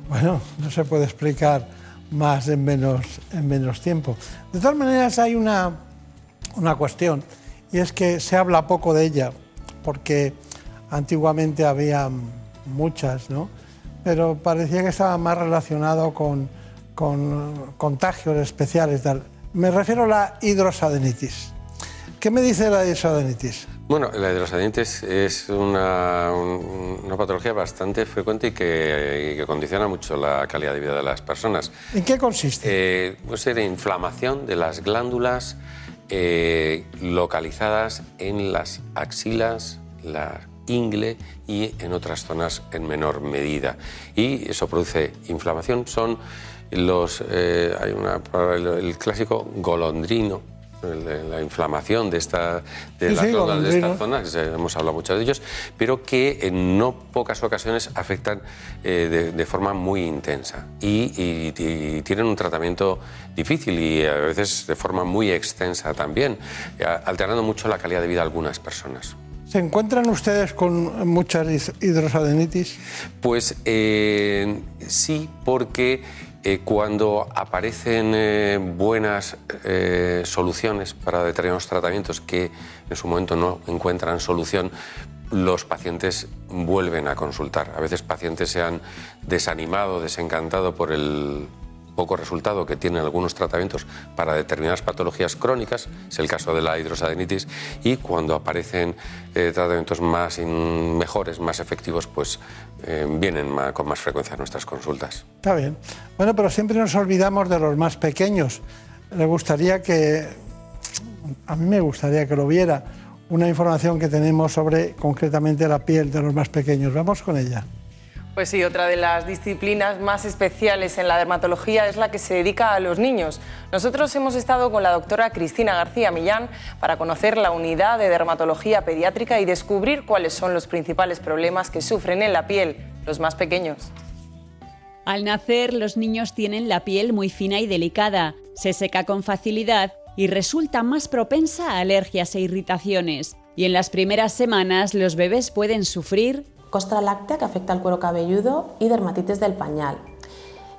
Bueno, no se puede explicar más en menos, en menos tiempo. De todas maneras, hay una, una cuestión y es que se habla poco de ella, porque antiguamente había muchas, ¿no? pero parecía que estaba más relacionado con con contagios especiales. Tal. Me refiero a la hidrosadenitis. ¿Qué me dice la hidrosadenitis? Bueno, la hidrosadenitis es una, una patología bastante frecuente y que, condiciona mucho la calidad de vida de las personas. ¿En qué consiste? Eh, puede ser inflamación de las glándulas eh, localizadas en las axilas, la ingle y en otras zonas en menor medida. Y eso produce inflamación. Son los, eh, hay una, el, clásico golondrino, la inflamación de esta, de las de esta zona, hemos hablado mucho de ellos, pero que en no pocas ocasiones afectan eh, de, forma muy intensa y, tienen un tratamiento difícil y a veces de forma muy extensa también, alterando mucho la calidad de vida de algunas personas. ¿Se encuentran ustedes con muchas hidrosadenitis? Pues eh, sí, porque eh, cuando aparecen eh, buenas eh, soluciones para determinados tratamientos que en su momento no encuentran solución, los pacientes vuelven a consultar. A veces pacientes se han desanimado, desencantado por el poco resultado que tienen algunos tratamientos para determinadas patologías crónicas, es el caso de la hidrosadenitis, y cuando aparecen eh, tratamientos más mejores, más efectivos, pues eh, vienen con más frecuencia a nuestras consultas. Está bien. Bueno, pero siempre nos olvidamos de los más pequeños. Le gustaría que, a mí me gustaría que lo viera, una información que tenemos sobre concretamente la piel de los más pequeños. Vamos con ella. Pues sí, otra de las disciplinas más especiales en la dermatología es la que se dedica a los niños. Nosotros hemos estado con la doctora Cristina García Millán para conocer la unidad de dermatología pediátrica y descubrir cuáles son los principales problemas que sufren en la piel los más pequeños. Al nacer, los niños tienen la piel muy fina y delicada, se seca con facilidad y resulta más propensa a alergias e irritaciones. Y en las primeras semanas los bebés pueden sufrir costra láctea que afecta al cuero cabelludo y dermatitis del pañal.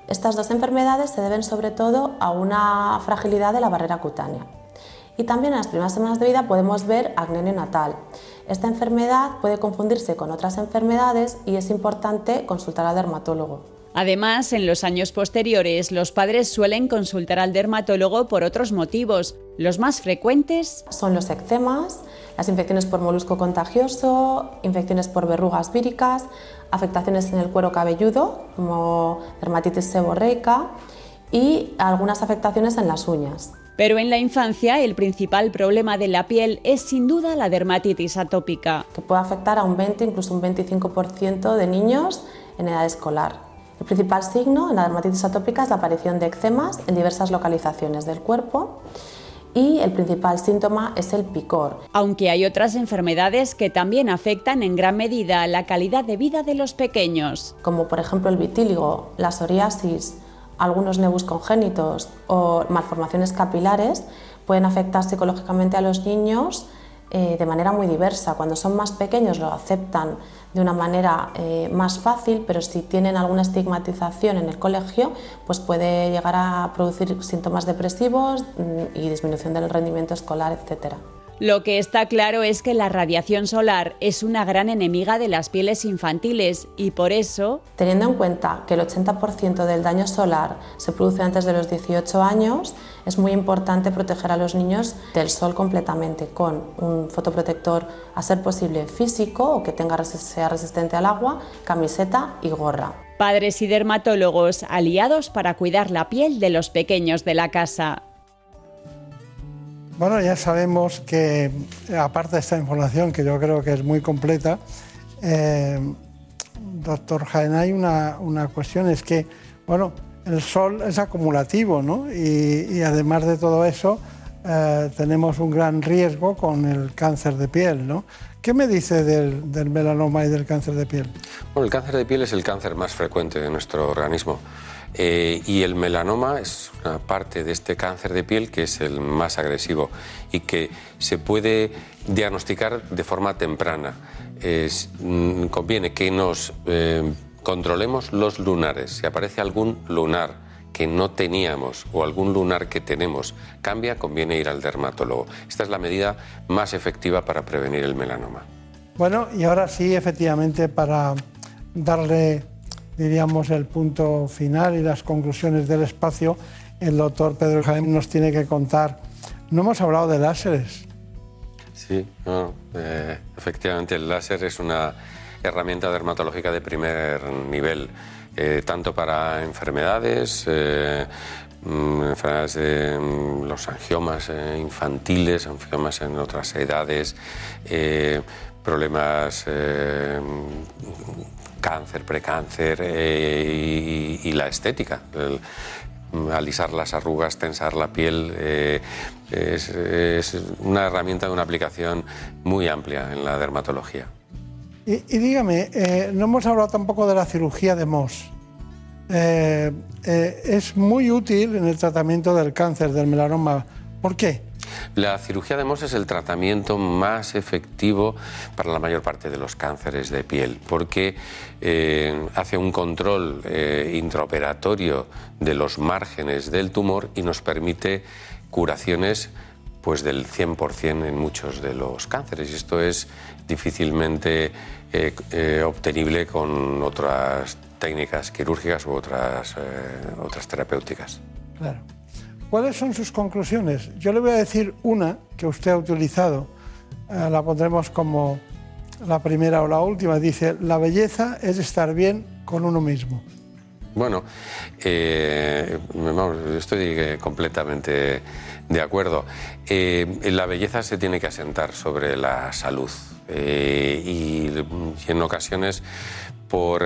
Estas dos enfermedades se deben sobre todo a una fragilidad de la barrera cutánea. Y también en las primeras semanas de vida podemos ver acné neonatal. Esta enfermedad puede confundirse con otras enfermedades y es importante consultar al dermatólogo. Además, en los años posteriores, los padres suelen consultar al dermatólogo por otros motivos. Los más frecuentes son los eczemas, las infecciones por molusco contagioso, infecciones por verrugas víricas, afectaciones en el cuero cabelludo, como dermatitis seborreica, y algunas afectaciones en las uñas. Pero en la infancia el principal problema de la piel es sin duda la dermatitis atópica. Que puede afectar a un 20, incluso un 25% de niños en edad escolar. El principal signo en la dermatitis atópica es la aparición de eczemas en diversas localizaciones del cuerpo y el principal síntoma es el picor. Aunque hay otras enfermedades que también afectan en gran medida la calidad de vida de los pequeños. Como por ejemplo el vitíligo, la psoriasis, algunos nebus congénitos o malformaciones capilares pueden afectar psicológicamente a los niños eh, de manera muy diversa. Cuando son más pequeños lo aceptan de una manera eh, más fácil, pero si tienen alguna estigmatización en el colegio, pues puede llegar a producir síntomas depresivos mm, y disminución del rendimiento escolar, etcétera. Lo que está claro es que la radiación solar es una gran enemiga de las pieles infantiles y por eso... Teniendo en cuenta que el 80% del daño solar se produce antes de los 18 años, es muy importante proteger a los niños del sol completamente con un fotoprotector a ser posible físico o que tenga, sea resistente al agua, camiseta y gorra. Padres y dermatólogos aliados para cuidar la piel de los pequeños de la casa. Bueno, ya sabemos que, aparte de esta información, que yo creo que es muy completa, eh, doctor Jaén, hay una, cuestión, es que, bueno, el sol es acumulativo, ¿no? Y, además de todo eso, eh, tenemos un gran riesgo con el cáncer de piel, ¿no? ¿Qué me dice del melanoma y del cáncer de piel? Bueno, el cáncer de piel es el cáncer más frecuente de nuestro organismo. Eh, y el melanoma es una parte de este cáncer de piel que es el más agresivo y que se puede diagnosticar de forma temprana. Mm, conviene que nos eh, controlemos los lunares. Si aparece algún lunar que no teníamos o algún lunar que tenemos cambia, conviene ir al dermatólogo. Esta es la medida más efectiva para prevenir el melanoma. Bueno, y ahora sí, efectivamente, para darle diríamos, el punto final y las conclusiones del espacio, el doctor Pedro Jaén nos tiene que contar. No hemos hablado de láseres. Sí, eh, efectivamente el láser es una herramienta dermatológica de primer nivel, eh, tanto para enfermedades, eh, mm, enfermedades de mm, los angiomas infantiles, angiomas en otras edades, problemas cáncer, precáncer eh, y, la estética. alisar las arrugas, tensar la piel, eh, es, una herramienta de una aplicación muy amplia en la dermatología. Y, dígame, eh, no hemos hablado tampoco de la cirugía de Moss. es muy útil en el tratamiento del cáncer, del melanoma. ¿Por qué? La cirugía de Mohs es el tratamiento más efectivo para la mayor parte de los cánceres de piel porque eh, hace un control eh, intraoperatorio de los márgenes del tumor y nos permite curaciones pues del 100% en muchos de los cánceres. Esto es difícilmente eh, obtenible con otras técnicas quirúrgicas u otras, otras terapéuticas. Claro. ¿Cuáles son sus conclusiones? Yo le voy a decir una que usted ha utilizado, eh, la pondremos como la primera o la última. Dice, la belleza es estar bien con uno mismo. Bueno, eh, estoy completamente de acuerdo. la belleza se tiene que asentar sobre la salud y, en ocasiones por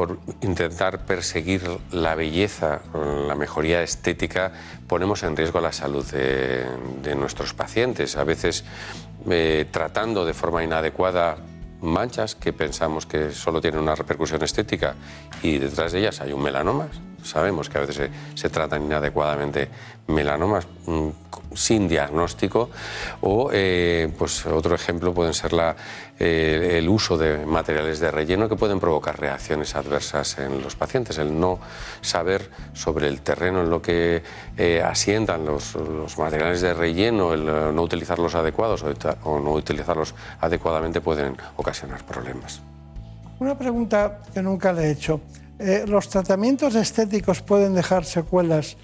por intentar perseguir la belleza, la mejoría estética, ponemos en riesgo la salud de, nuestros pacientes. A veces eh, tratando de forma inadecuada manchas que pensamos que solo tienen una repercusión estética y detrás de ellas hay un melanoma. Sabemos que a veces se, tratan inadecuadamente melanomas mm, sin diagnóstico o eh, pues otro ejemplo pueden ser la, eh, el uso de materiales de relleno que pueden provocar reacciones adversas en los pacientes. El no saber sobre el terreno en lo que eh, asientan los, materiales de relleno, el no utilizarlos adecuados o, no utilizarlos adecuadamente pueden ocasionar problemas. Una pregunta que nunca le he hecho. ¿Los tratamientos estéticos pueden dejar secuelas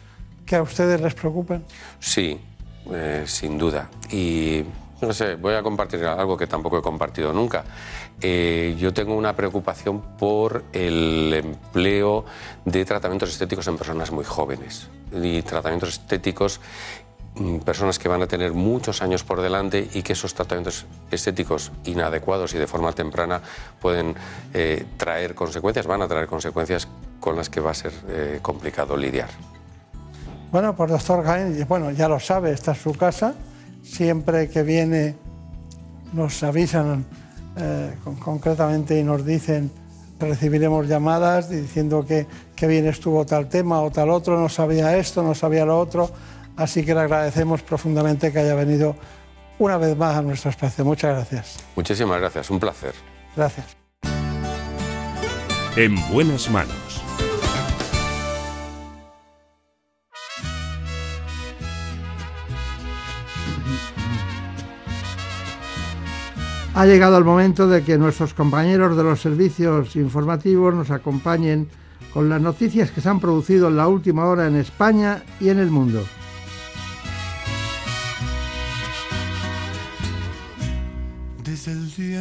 que a ustedes les preocupan? Sí, eh, sin duda. Y no sé, voy a compartir algo que tampoco he compartido nunca. Eh, yo tengo una preocupación por el empleo de tratamientos estéticos en personas muy jóvenes y tratamientos estéticos personas que van a tener muchos años por delante y que esos tratamientos estéticos inadecuados y de forma temprana pueden eh, traer consecuencias, van a traer consecuencias con las que va a ser complicado lidiar. Bueno, pues doctor Gain, bueno, ya lo sabe, esta es su casa. Siempre que viene nos avisan eh, concretamente y nos dicen, recibiremos llamadas diciendo que, que bien estuvo tal tema o tal otro, no sabía esto, no sabía lo otro. Así que le agradecemos profundamente que haya venido una vez más a nuestro espacio. Muchas gracias. Muchísimas gracias, un placer. Gracias. En buenas manos Ha llegado el momento de que nuestros compañeros de los servicios informativos nos acompañen con las noticias que se han producido en la última hora en España y en el mundo.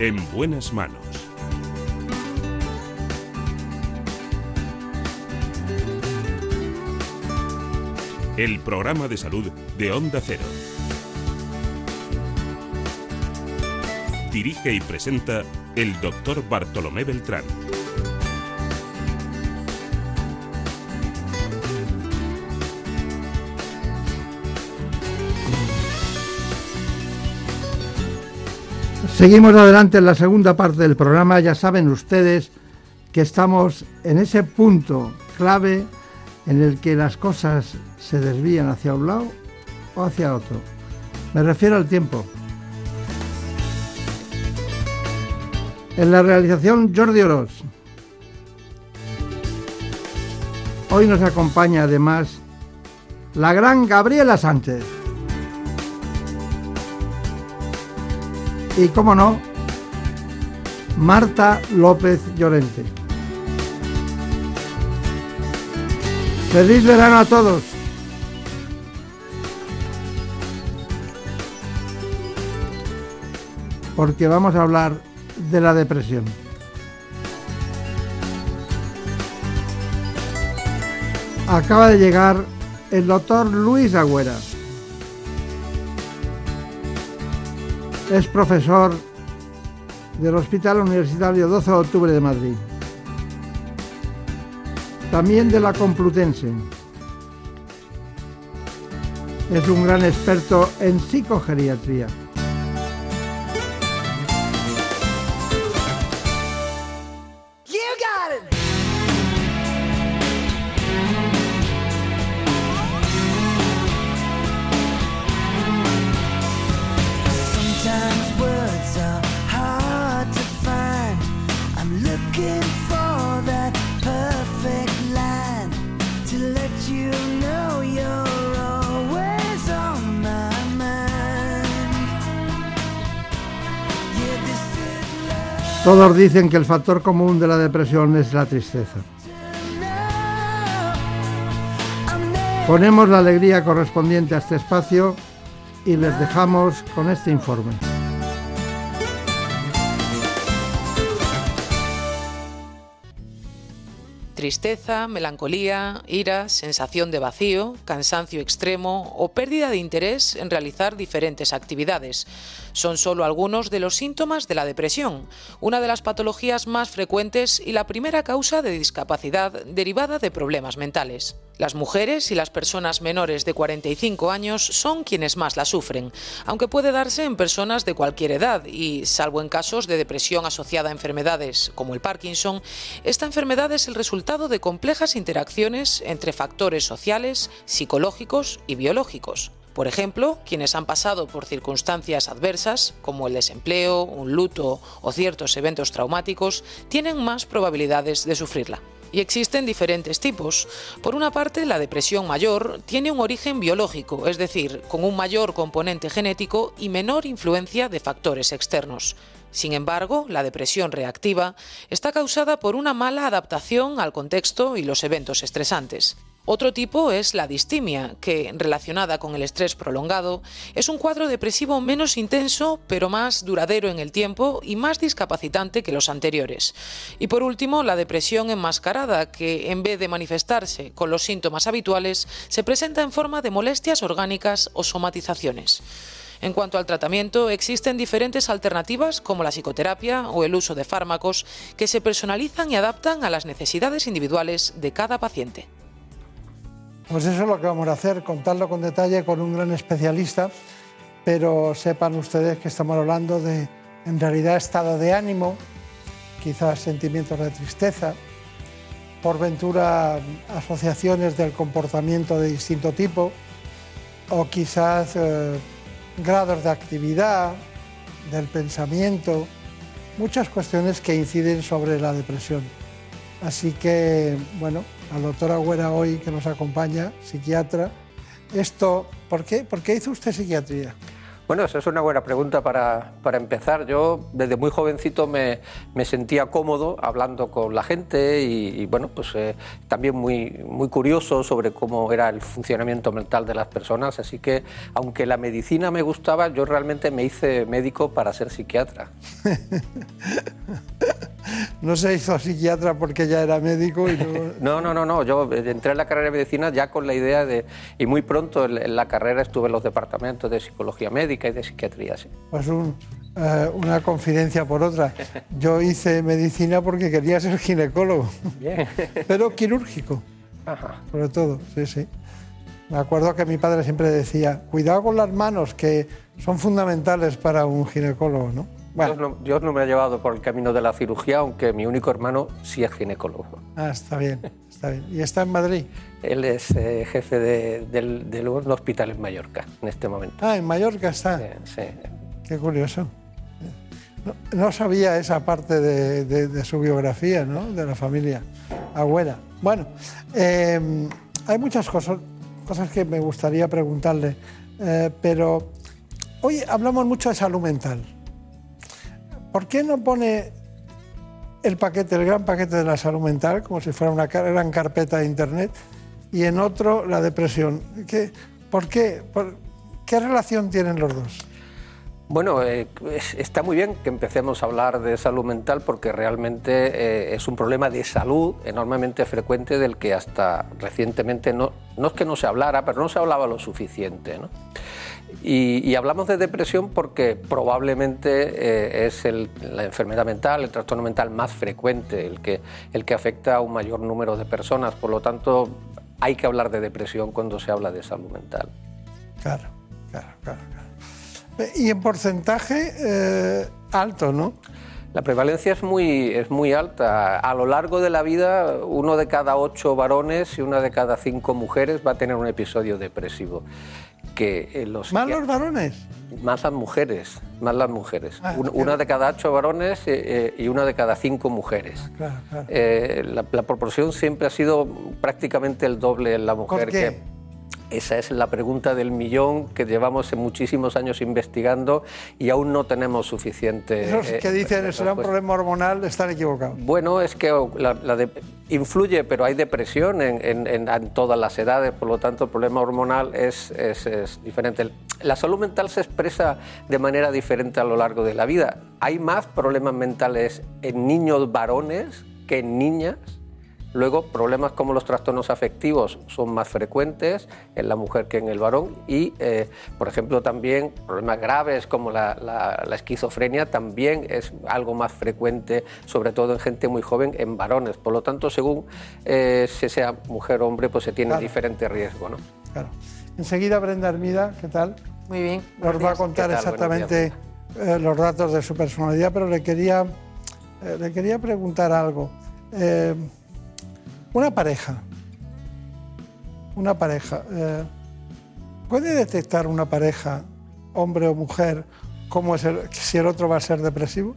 En buenas manos. El programa de salud de Onda Cero. Dirige y presenta el doctor Bartolomé Beltrán. Seguimos adelante en la segunda parte del programa. Ya saben ustedes que estamos en ese punto clave en el que las cosas se desvían hacia un lado o hacia otro. Me refiero al tiempo. En la realización Jordi Oroz. Hoy nos acompaña además la gran Gabriela Sánchez. Y, cómo no, Marta López Llorente. Feliz verano a todos. Porque vamos a hablar de la depresión. Acaba de llegar el doctor Luis Agüera. Es profesor del Hospital Universitario 12 de Octubre de Madrid. También de la Complutense. Es un gran experto en psicogeriatría. Todos dicen que el factor común de la depresión es la tristeza. Ponemos la alegría correspondiente a este espacio y les dejamos con este informe. Tristeza, melancolía, ira, sensación de vacío, cansancio extremo o pérdida de interés en realizar diferentes actividades. Son solo algunos de los síntomas de la depresión, una de las patologías más frecuentes y la primera causa de discapacidad derivada de problemas mentales. Las mujeres y las personas menores de 45 años son quienes más la sufren, aunque puede darse en personas de cualquier edad y, salvo en casos de depresión asociada a enfermedades como el Parkinson, esta enfermedad es el resultado de complejas interacciones entre factores sociales, psicológicos y biológicos. Por ejemplo, quienes han pasado por circunstancias adversas, como el desempleo, un luto o ciertos eventos traumáticos, tienen más probabilidades de sufrirla. Y existen diferentes tipos. Por una parte, la depresión mayor tiene un origen biológico, es decir, con un mayor componente genético y menor influencia de factores externos. Sin embargo, la depresión reactiva está causada por una mala adaptación al contexto y los eventos estresantes. Otro tipo es la distimia, que, relacionada con el estrés prolongado, es un cuadro depresivo menos intenso, pero más duradero en el tiempo y más discapacitante que los anteriores. Y por último, la depresión enmascarada, que en vez de manifestarse con los síntomas habituales, se presenta en forma de molestias orgánicas o somatizaciones. En cuanto al tratamiento, existen diferentes alternativas como la psicoterapia o el uso de fármacos que se personalizan y adaptan a las necesidades individuales de cada paciente. Pues eso es lo que vamos a hacer, contarlo con detalle con un gran especialista, pero sepan ustedes que estamos hablando de, en realidad, estado de ánimo, quizás sentimientos de tristeza, por ventura asociaciones del comportamiento de distinto tipo, o quizás eh, grados de actividad, del pensamiento, muchas cuestiones que inciden sobre la depresión. Así que, bueno, la doctora Güera hoy que nos acompaña, psiquiatra. Esto, ¿por qué, ¿Por qué hizo usted psiquiatría? Bueno, esa es una buena pregunta para, para empezar. Yo desde muy jovencito me, me, sentía cómodo hablando con la gente y, bueno, pues eh, también muy, muy curioso sobre cómo era el funcionamiento mental de las personas. Así que, aunque la medicina me gustaba, yo realmente me hice médico para ser psiquiatra. no se hizo psiquiatra porque ya era médico. Y no... no, no, no, Yo entré en la carrera de medicina ya con la idea de. Y muy pronto en la carrera estuve en los departamentos de psicología médica y de psiquiatría. Sí. Pues eh, una confidencia por otra. Yo hice medicina porque quería ser ginecólogo. Bien. Pero quirúrgico. Ajá. Sobre todo, sí, sí. Me acuerdo que mi padre siempre decía: cuidado con las manos, que son fundamentales para un ginecólogo, ¿no? Dios, no, me ha llevado por el camino de la cirugía, aunque mi único hermano sí es ginecólogo. Ah, está bien, está bien. ¿Y está en Madrid? Él es eh, jefe de, del, hospital en Mallorca en este momento. Ah, en Mallorca está. Sí. Qué curioso. No, sabía esa parte de, su biografía, ¿no? De la familia abuela. Bueno, em, hay muchas cosas, cosas que me gustaría preguntarle, eh, pero hoy hablamos mucho de salud mental. ¿Por qué no pone el paquete, el gran paquete de la salud mental, como si fuera una gran carpeta de Internet, y en otro la depresión? ¿Qué, ¿Por qué? ¿Qué relación tienen los dos? Bueno, eh, está muy bien que empecemos a hablar de salud mental porque realmente eh, es un problema de salud enormemente frecuente del que hasta recientemente no, no es que no se hablara, pero no se hablaba lo suficiente. ¿no? Y, hablamos de depresión porque probablemente eh, es la enfermedad mental, el trastorno mental más frecuente, el que, el que afecta a un mayor número de personas. Por lo tanto, hay que hablar de depresión cuando se habla de salud mental. Claro, claro, claro. Y en porcentaje eh, alto, ¿no? La prevalencia es muy, es muy alta. A lo largo de la vida, uno de cada ocho varones y una de cada cinco mujeres va a tener un episodio depresivo que eh, los... ¿Más los varones? Más las mujeres, más las mujeres. Ah, una de cada ocho varones eh, eh, y una de cada cinco mujeres. Claro, claro. la, proporción siempre ha sido prácticamente el doble en la mujer. ¿Por qué? Esa es la pregunta del millón que llevamos muchísimos años investigando y aún no tenemos suficiente. Los que dicen será un problema hormonal están equivocados. Bueno, es que la, influye, pero hay depresión en, en, todas las edades, por lo tanto el problema hormonal es, es, es diferente. La salud mental se expresa de manera diferente a lo largo de la vida. Hay más problemas mentales en niños varones que en niñas Luego, problemas como los trastornos afectivos son más frecuentes en la mujer que en el varón y, eh, por ejemplo, también problemas graves como la, esquizofrenia también es algo más frecuente, sobre todo en gente muy joven, en varones. Por lo tanto, según eh, se sea mujer o hombre, pues se tiene diferente riesgo. ¿no? Claro. Enseguida, Brenda Hermida, ¿qué tal? Muy bien. Nos va a contar exactamente eh, los datos de su personalidad, pero le quería, le quería preguntar algo. Una pareja, una pareja, eh, ¿puede detectar una pareja, hombre o mujer, cómo es si el otro va a ser depresivo?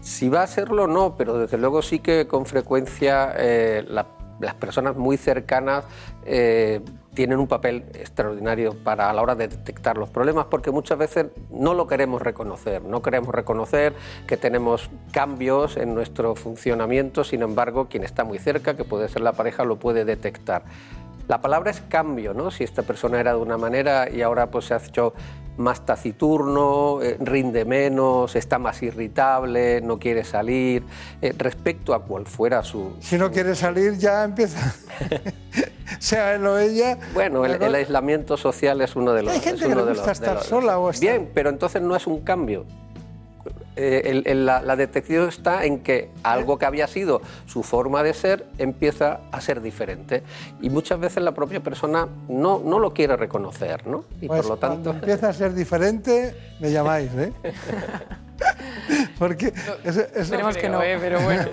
Si va a serlo, no, pero desde luego sí que con frecuencia eh, la- las personas muy cercanas eh, tienen un papel extraordinario para a la hora de detectar los problemas, porque muchas veces no lo queremos reconocer, no queremos reconocer que tenemos cambios en nuestro funcionamiento, sin embargo, quien está muy cerca, que puede ser la pareja, lo puede detectar. La palabra es cambio, ¿no? Si esta persona era de una manera y ahora pues se ha hecho más taciturno, eh, rinde menos, está más irritable, no quiere salir, eh, respecto a cual fuera su... Si no quiere salir, ya empieza. sea él o ella. Bueno, el, el aislamiento social es uno de los... Hay gente que le gusta estar sola o estar- Bien, pero entonces no es un cambio. Eh, el- el- la, la detección está en que algo que había sido su forma de ser empieza a ser diferente. Y muchas veces la propia persona no, no lo quiere reconocer, ¿no? Y Pues por lo cuando tanto... empieza a ser diferente, me llamáis, ¿eh? Porque es, es- Esperemos que no, ¿eh? pero bueno.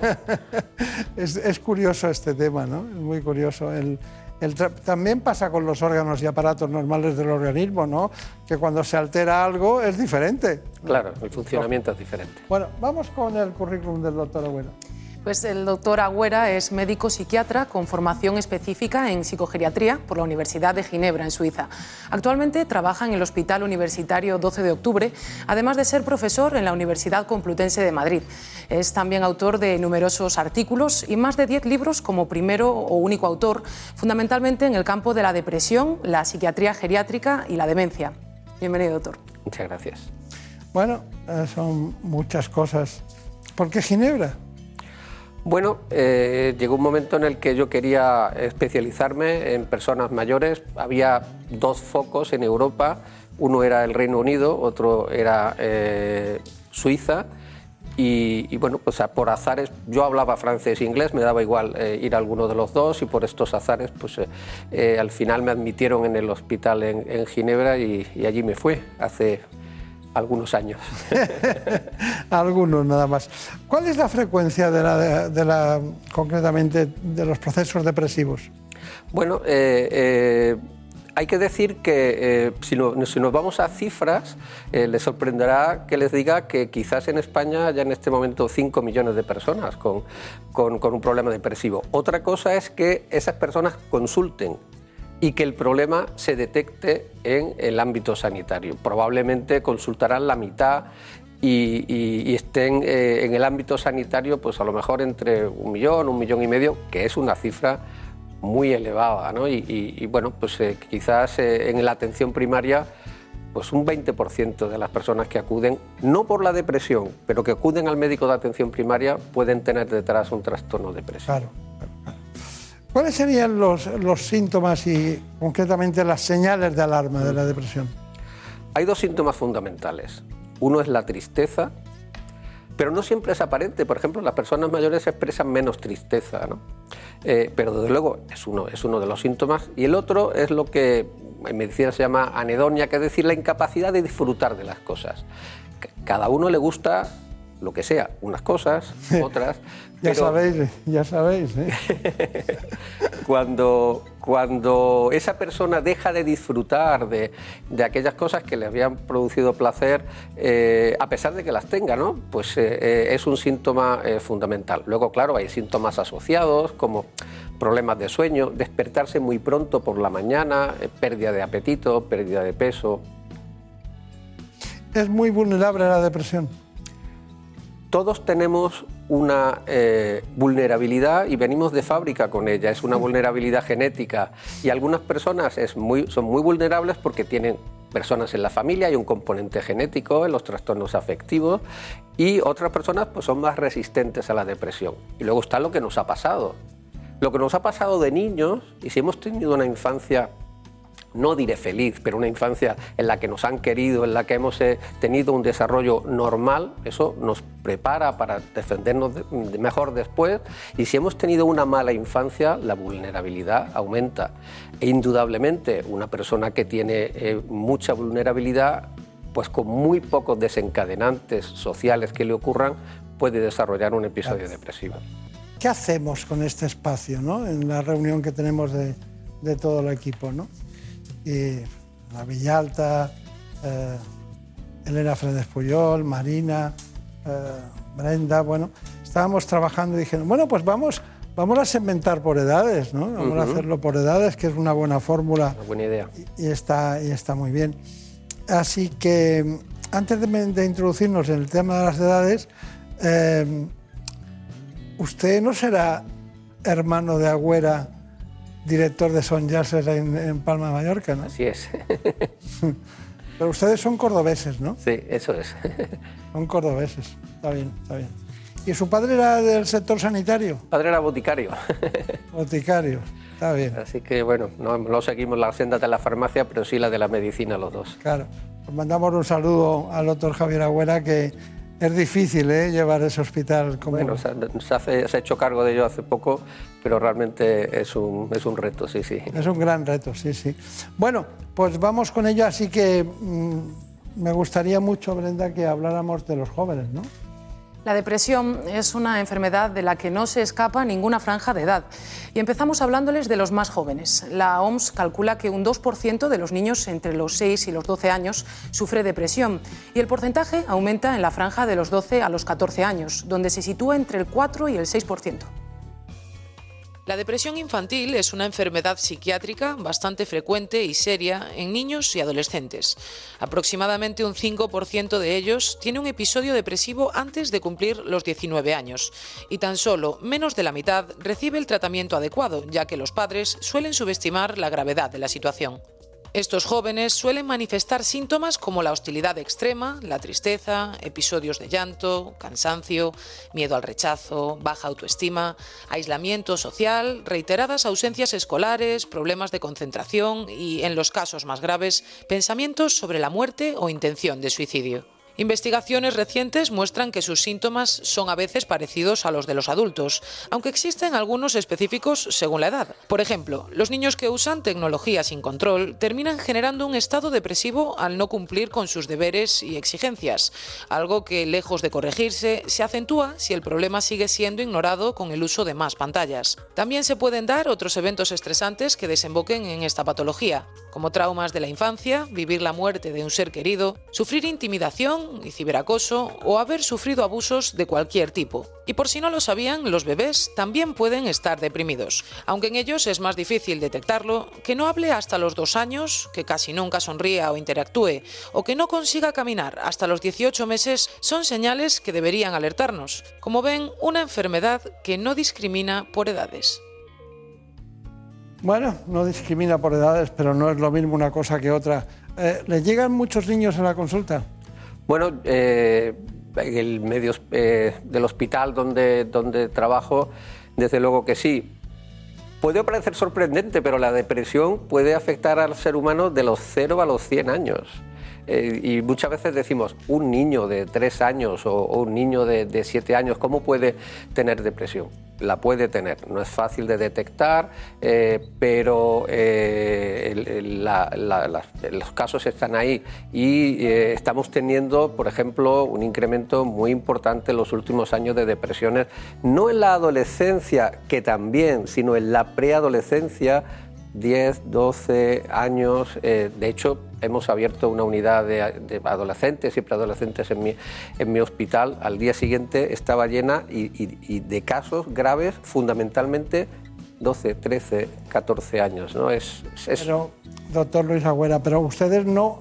es, es curioso este tema, ¿no? Es muy curioso. El, el también pasa con los órganos y aparatos normales del organismo, ¿no? Que cuando se altera algo es diferente. Claro, el funcionamiento es diferente. Bueno, vamos con el currículum del doctor Agüero. Pues el doctor Agüera es médico psiquiatra con formación específica en psicogeriatría por la Universidad de Ginebra, en Suiza. Actualmente trabaja en el Hospital Universitario 12 de Octubre, además de ser profesor en la Universidad Complutense de Madrid. Es también autor de numerosos artículos y más de 10 libros como primero o único autor, fundamentalmente en el campo de la depresión, la psiquiatría geriátrica y la demencia. Bienvenido, doctor. Muchas gracias. Bueno, eh, son muchas cosas. ¿Por qué Ginebra? Bueno, eh, llegó un momento en el que yo quería especializarme en personas mayores. Había dos focos en Europa. Uno era el Reino Unido, otro era eh, Suiza. Y, bueno, pues por azares, yo hablaba francés e inglés, me daba igual eh, ir a alguno de los dos y por estos azares, pues al final me admitieron en el hospital en, Ginebra y, y allí me fue hace algunos años. Algunos nada más. ¿Cuál es la frecuencia de la, de la- concretamente de los procesos depresivos? Bueno, eh, eh, hay que decir que eh, si, no- si nos vamos a cifras, les sorprenderá que les diga que quizás en España haya en este momento 5 millones de personas con, con- con un problema depresivo. Otra cosa es que esas personas consulten y que el problema se detecte en el ámbito sanitario. Probablemente consultarán la mitad y, estén eh, en el ámbito sanitario, pues a lo mejor entre un millón, un millón y medio, que es una cifra muy elevada, ¿no? Y, bueno, pues eh, quizás eh, en la atención primaria, pues un 20% de las personas que acuden, no por la depresión, pero que acuden al médico de atención primaria, pueden tener detrás un trastorno depresivo. ¿Cuáles serían los, los síntomas y concretamente las señales de alarma de la depresión? Hay dos síntomas fundamentales. Uno es la tristeza, pero no siempre es aparente. Por ejemplo, las personas mayores expresan menos tristeza, ¿no? Eh, pero desde luego es uno, es uno de los síntomas. Y el otro es lo que en medicina se llama anedonia, que es decir, la incapacidad de disfrutar de las cosas. Cada uno le gusta lo que sea, unas cosas, otras. Ya pero- sabéis, ya sabéis. ¿eh? cuando, cuando esa persona deja de disfrutar de, de aquellas cosas que le habían producido placer, eh, a pesar de que las tenga, ¿no? pues eh, eh, es un síntoma fundamental. Luego, claro, hay síntomas asociados como problemas de sueño, despertarse muy pronto por la mañana, pérdida de apetito, pérdida de peso, Es muy vulnerable a la depresión. Todos tenemos una eh, vulnerabilidad y venimos de fábrica con ella. Es una vulnerabilidad genética y algunas personas es muy, son muy vulnerables porque tienen personas en la familia, hay un componente genético en los trastornos afectivos y otras personas pues, son más resistentes a la depresión. Y luego está lo que nos ha pasado. Lo que nos ha pasado de niños y si hemos tenido una infancia no diré feliz, pero una infancia en la que nos han querido, en la que hemos eh, tenido un desarrollo normal, eso nos prepara para defendernos de- de mejor después. Y si hemos tenido una mala infancia, la vulnerabilidad aumenta. E indudablemente, una persona que tiene eh, mucha vulnerabilidad, pues con muy pocos desencadenantes sociales que le ocurran, puede desarrollar un episodio depresivo. ¿Qué hacemos con este espacio, ¿no? En la reunión que tenemos de, de todo el equipo, ¿no? Y la Villalta, eh, Elena Fredes Puyol, Marina, Brenda, bueno, estábamos trabajando y dijeron, bueno, pues vamos, vamos a segmentar por edades, ¿no? Vamos a hacerlo por edades, que es una buena fórmula. Una buena idea. Y, está, y está muy bien. Así que antes de, introducirnos en el tema de las edades, eh, ¿usted no será hermano de Agüera, director de Son Jazz en, en, Palma de Mallorca, ¿no? Así es. Pero ustedes son cordobeses, ¿no? Sí, eso es. son cordobeses. Está bien, está bien. ¿Y su padre era del sector sanitario? Padre era boticario. boticario, está bien. Así que bueno, no, seguimos la senda de la farmacia, pero sí la de la medicina los dos. Claro. Pues mandamos un saludo al doctor Javier Agüera, que es difícil ¿eh? llevar ese hospital como... Bueno, se ha, se ha, hecho cargo de ello hace poco, pero realmente es un, es un reto, sí, sí. Es un gran reto, sí, sí. Bueno, pues vamos con ello, así que mm, me gustaría mucho, Brenda, que habláramos de los jóvenes, ¿no? La depresión es una enfermedad de la que no se escapa ninguna franja de edad. Y empezamos hablándoles de los más jóvenes. La OMS calcula que un 2% de los niños entre los 6 y los 12 años sufre depresión. Y el porcentaje aumenta en la franja de los 12 a los 14 años, donde se sitúa entre el 4 y el 6%. La depresión infantil es una enfermedad psiquiátrica bastante frecuente y seria en niños y adolescentes. Aproximadamente un 5% de ellos tiene un episodio depresivo antes de cumplir los 19 años y tan solo menos de la mitad recibe el tratamiento adecuado, ya que los padres suelen subestimar la gravedad de la situación. Estos jóvenes suelen manifestar síntomas como la hostilidad extrema, la tristeza, episodios de llanto, cansancio, miedo al rechazo, baja autoestima, aislamiento social, reiteradas ausencias escolares, problemas de concentración y, en los casos más graves, pensamientos sobre la muerte o intención de suicidio. Investigaciones recientes muestran que sus síntomas son a veces parecidos a los de los adultos, aunque existen algunos específicos según la edad. Por ejemplo, los niños que usan tecnología sin control terminan generando un estado depresivo al no cumplir con sus deberes y exigencias, algo que, lejos de corregirse, se acentúa si el problema sigue siendo ignorado con el uso de más pantallas. También se pueden dar otros eventos estresantes que desemboquen en esta patología, como traumas de la infancia, vivir la muerte de un ser querido, sufrir intimidación, y ciberacoso o haber sufrido abusos de cualquier tipo. Y por si no lo sabían, los bebés también pueden estar deprimidos, aunque en ellos es más difícil detectarlo, que no hable hasta los dos años, que casi nunca sonría o interactúe, o que no consiga caminar hasta los 18 meses, son señales que deberían alertarnos. Como ven, una enfermedad que no discrimina por edades. Bueno, no discrimina por edades, pero no es lo mismo una cosa que otra. Eh, ¿Le llegan muchos niños a la consulta? Bueno, eh, el medio eh, del hospital donde, donde trabajo, desde luego que sí. Puede parecer sorprendente, pero la depresión puede afectar al ser humano de los 0 a los 100 años. Eh, y muchas veces decimos, un niño de tres años o, un niño de, siete años, ¿cómo puede tener depresión? La puede tener, no es fácil de detectar, eh, pero eh, los casos están ahí y estamos teniendo, por ejemplo, un incremento muy importante en los últimos años de depresiones, no en la adolescencia, que también, sino en la preadolescencia 10, 12 años. de hecho, hemos abierto una unidad de, adolescentes y preadolescentes en mi, en mi hospital. Al día siguiente estaba llena y, de casos graves, fundamentalmente 12, 13, 14 años. ¿no? Es, Pero, doctor Luis Agüera, pero ustedes no,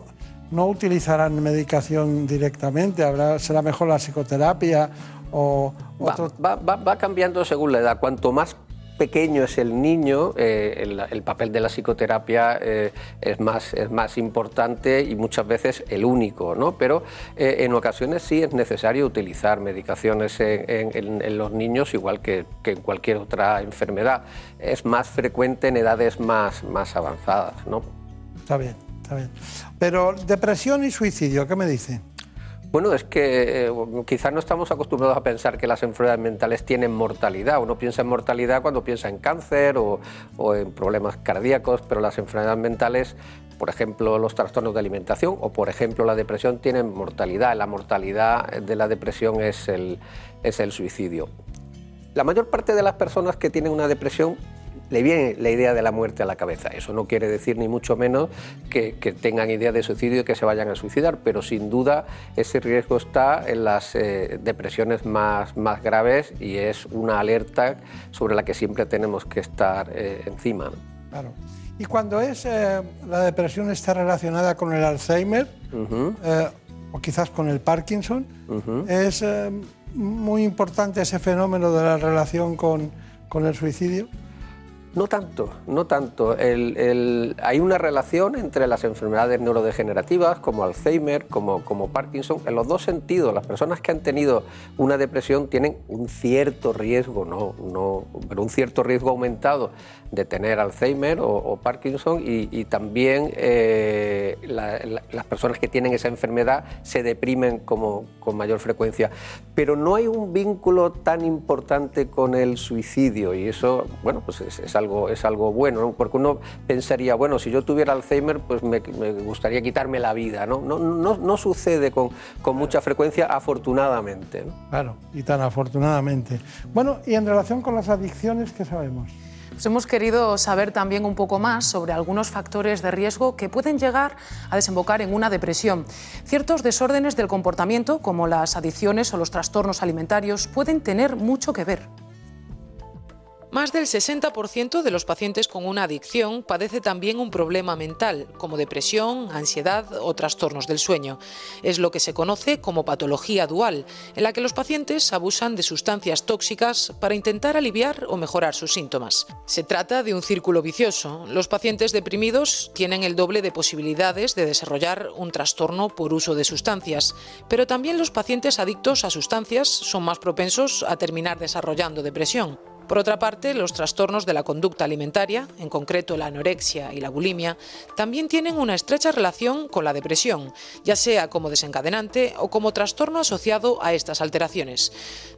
no utilizarán medicación directamente, ¿Habrá, será mejor la psicoterapia o... Va, va, va, cambiando según la edad. Cuanto más pequeño es el niño, eh, el, papel de la psicoterapia eh, es, más, es más importante y muchas veces el único, ¿no? pero eh, en ocasiones sí es necesario utilizar medicaciones en, los niños igual que, que, en cualquier otra enfermedad. Es más frecuente en edades más, más avanzadas. ¿no? Está bien, está bien. Pero depresión y suicidio, ¿qué me dice? Bueno, es que eh, quizás no estamos acostumbrados a pensar que las enfermedades mentales tienen mortalidad. Uno piensa en mortalidad cuando piensa en cáncer o, en problemas cardíacos, pero las enfermedades mentales, por ejemplo, los trastornos de alimentación o, por ejemplo, la depresión tienen mortalidad. La mortalidad de la depresión es el, es el suicidio. La mayor parte de las personas que tienen una depresión le viene la idea de la muerte a la cabeza. Eso no quiere decir ni mucho menos que, tengan idea de suicidio y que se vayan a suicidar, pero sin duda ese riesgo está en las eh, depresiones más, más graves y es una alerta sobre la que siempre tenemos que estar eh, encima. Claro. Y cuando es eh, la depresión está relacionada con el Alzheimer o quizás con el Parkinson, es muy importante ese fenómeno de la relación con, con el suicidio. No tanto, no tanto. hay una relación entre las enfermedades neurodegenerativas como Alzheimer, como, como Parkinson, en los dos sentidos. Las personas que han tenido una depresión tienen un cierto riesgo, no, no, pero un cierto riesgo aumentado de tener Alzheimer o, Parkinson y, también eh, las personas que tienen esa enfermedad se deprimen como, con mayor frecuencia. Pero no hay un vínculo tan importante con el suicidio y eso, bueno, pues es, algo, es algo bueno, porque uno pensaría, bueno, si yo tuviera Alzheimer, pues me, gustaría quitarme la vida, ¿no? No, no, no sucede con, con, mucha frecuencia, afortunadamente. Claro, y tan afortunadamente. Bueno, y en relación con las adicciones, ¿qué sabemos? Pues hemos querido saber también un poco más sobre algunos factores de riesgo que pueden llegar a desembocar en una depresión. Ciertos desórdenes del comportamiento, como las adicciones o los trastornos alimentarios, pueden tener mucho que ver. Más del 60% de los pacientes con una adicción padece también un problema mental, como depresión, ansiedad o trastornos del sueño. Es lo que se conoce como patología dual, en la que los pacientes abusan de sustancias tóxicas para intentar aliviar o mejorar sus síntomas. Se trata de un círculo vicioso. Los pacientes deprimidos tienen el doble de posibilidades de desarrollar un trastorno por uso de sustancias, pero también los pacientes adictos a sustancias son más propensos a terminar desarrollando depresión. Por otra parte, los trastornos de la conducta alimentaria, en concreto la anorexia y la bulimia, también tienen una estrecha relación con la depresión, ya sea como desencadenante o como trastorno asociado a estas alteraciones.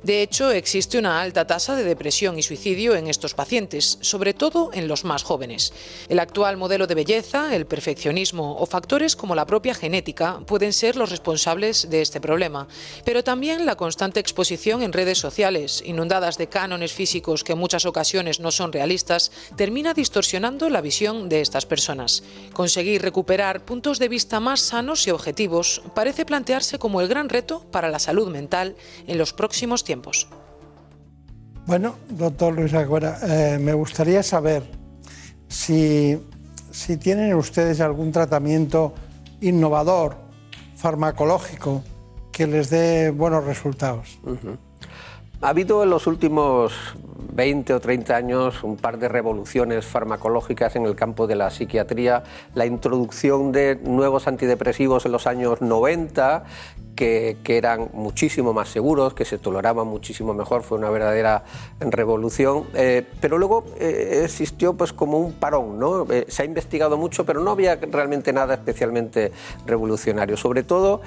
De hecho, existe una alta tasa de depresión y suicidio en estos pacientes, sobre todo en los más jóvenes. El actual modelo de belleza, el perfeccionismo o factores como la propia genética pueden ser los responsables de este problema, pero también la constante exposición en redes sociales, inundadas de cánones físicos que en muchas ocasiones no son realistas, termina distorsionando la visión de estas personas. Conseguir recuperar puntos de vista más sanos y objetivos parece plantearse como el gran reto para la salud mental en los próximos tiempos. Bueno, doctor Luis Agüera, eh, me gustaría saber si, si, tienen ustedes algún tratamiento innovador, farmacológico, que les dé buenos resultados. Ha habido en los últimos 20 o 30 años un par de revoluciones farmacológicas en el campo de la psiquiatría, la introducción de nuevos antidepresivos en los años 90 que, eran muchísimo más seguros, que se toleraban muchísimo mejor, fue una verdadera revolución. Eh, pero luego eh, existió pues como un parón, ¿no? Eh, se ha investigado mucho, pero no había realmente nada especialmente revolucionario, sobre todo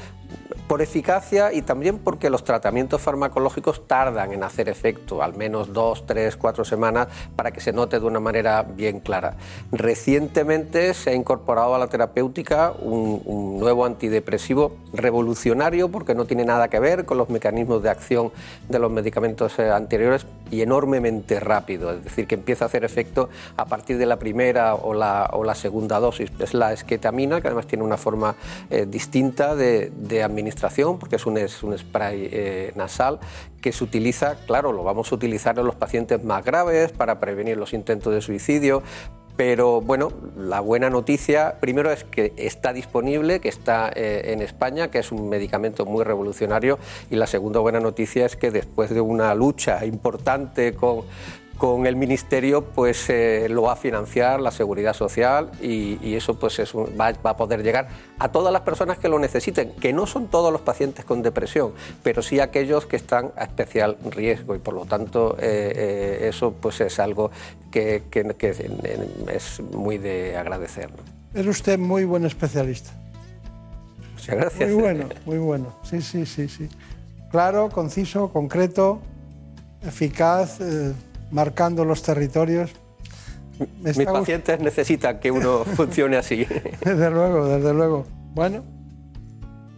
por eficacia y también porque los tratamientos farmacológicos tardan en hacer efecto, al menos dos, tres, cuatro semanas, para que se note de una manera bien clara. Recientemente se ha incorporado a la terapéutica un nuevo antidepresivo revolucionario porque no tiene nada que ver con los mecanismos de acción de los medicamentos eh, anteriores y enormemente rápido, es decir, que empieza a hacer efecto a partir de la primera o la, o la segunda dosis. Es la esquetamina, que además tiene una forma eh, distinta de, administración, porque es un, es un spray eh, nasal que se utiliza, claro, lo vamos a utilizar en los pacientes más graves para prevenir los intentos de suicidio, pero bueno, la buena noticia primero es que está disponible, que está eh, en España, que es un medicamento muy revolucionario. Y la segunda buena noticia es que después de una lucha importante con, con el ministerio pues eh, lo va a financiar la seguridad social y, eso pues va, a poder llegar a todas las personas que lo necesiten, que no son todos los pacientes con depresión, pero sí aquellos que están a especial riesgo y por lo tanto eh, eh, eso pues es algo que, es muy de agradecer. Es usted muy buen especialista. Muchas gracias. Muy bueno, muy bueno. Sí, sí, sí, sí. Claro, conciso, concreto, eficaz marcando los territorios. Mis pacientes necesitan que uno funcione así. Desde luego, desde luego. Bueno,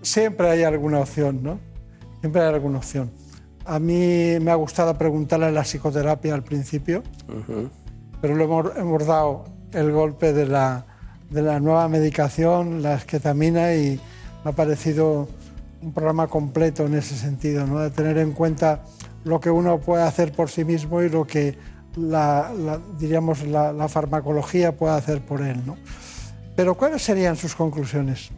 siempre hay alguna opción, ¿no? Siempre hay alguna opción. A mí me ha gustado preguntarle a la psicoterapia al principio. pero lo hemos, hemos dado el golpe de la, de la nueva medicación, la esquetamina, y me ha parecido un programa completo en ese sentido, ¿no? de tener en cuenta lo que uno puede hacer por sí mismo y lo que la, diríamos, la, farmacología puede hacer por él. ¿no? Pero ¿cuáles serían sus conclusiones?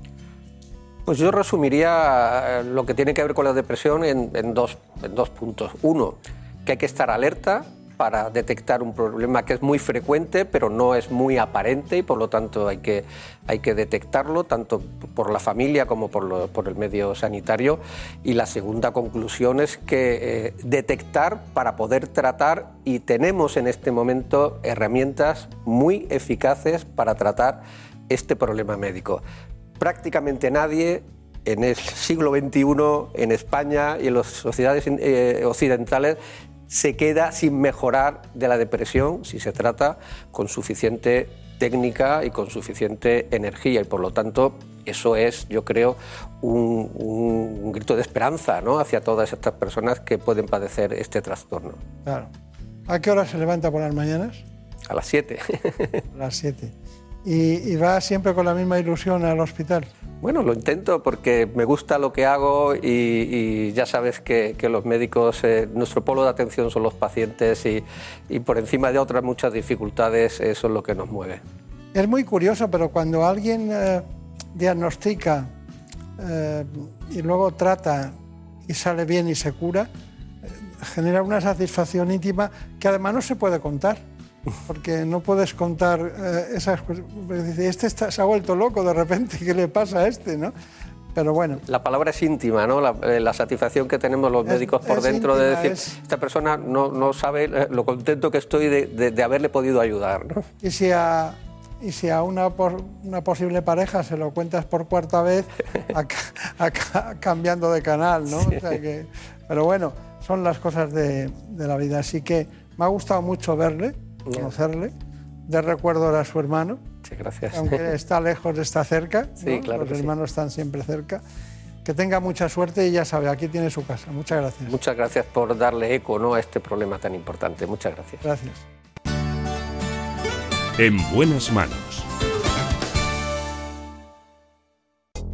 Pues yo resumiría eh, lo que tiene que ver con la depresión en dos puntos. Uno, que hay que estar alerta para detectar un problema que es muy frecuente, pero no es muy aparente y por lo tanto hay que, hay que detectarlo tanto por la familia como por, por el medio sanitario. Y la segunda conclusión es que eh, detectar para poder tratar y tenemos en este momento herramientas muy eficaces para tratar este problema médico. Prácticamente nadie en el siglo XXI en España y en las sociedades eh, occidentales se queda sin mejorar de la depresión si se trata con suficiente técnica y con suficiente energía y por lo tanto eso es, yo creo, un, grito de esperanza ¿no? hacia todas estas personas que pueden padecer este trastorno. Claro. ¿A qué hora se levanta por las mañanas? A las 7. a las 7. ¿Y, ¿Y va siempre con la misma ilusión al hospital? Bueno, lo intento porque me gusta lo que hago y, ya sabes que, los médicos, eh, nuestro polo de atención son los pacientes y, por encima de otras muchas dificultades eso es lo que nos mueve. Es muy curioso, pero cuando alguien eh, diagnostica eh, y luego trata y sale bien y se cura, genera una satisfacción íntima que además no se puede contar porque no puedes contar eh, esas cosas. Este se ha vuelto loco de repente, ¿qué le pasa a este? ¿no? Pero bueno. La palabra es íntima, ¿no? La, eh, satisfacción que tenemos los médicos por dentro de decir, esta persona no, no, sabe eh, lo contento que estoy de, de, haberle podido ayudar. ¿no? Y si a, y si a una, una posible pareja se lo cuentas por cuarta vez, cambiando de canal, ¿no? pero bueno, son las cosas de, de la vida. Así que me ha gustado mucho verle conocerle. De recuerdo a su hermano. Sí, gracias. Aunque está lejos, está cerca. Sí, claro. Los hermanos están siempre cerca. Que tenga mucha suerte y ya sabe, aquí tiene su casa. Muchas gracias. Muchas gracias por darle eco ¿no? a este problema tan importante. Muchas gracias. Gracias. En buenas manos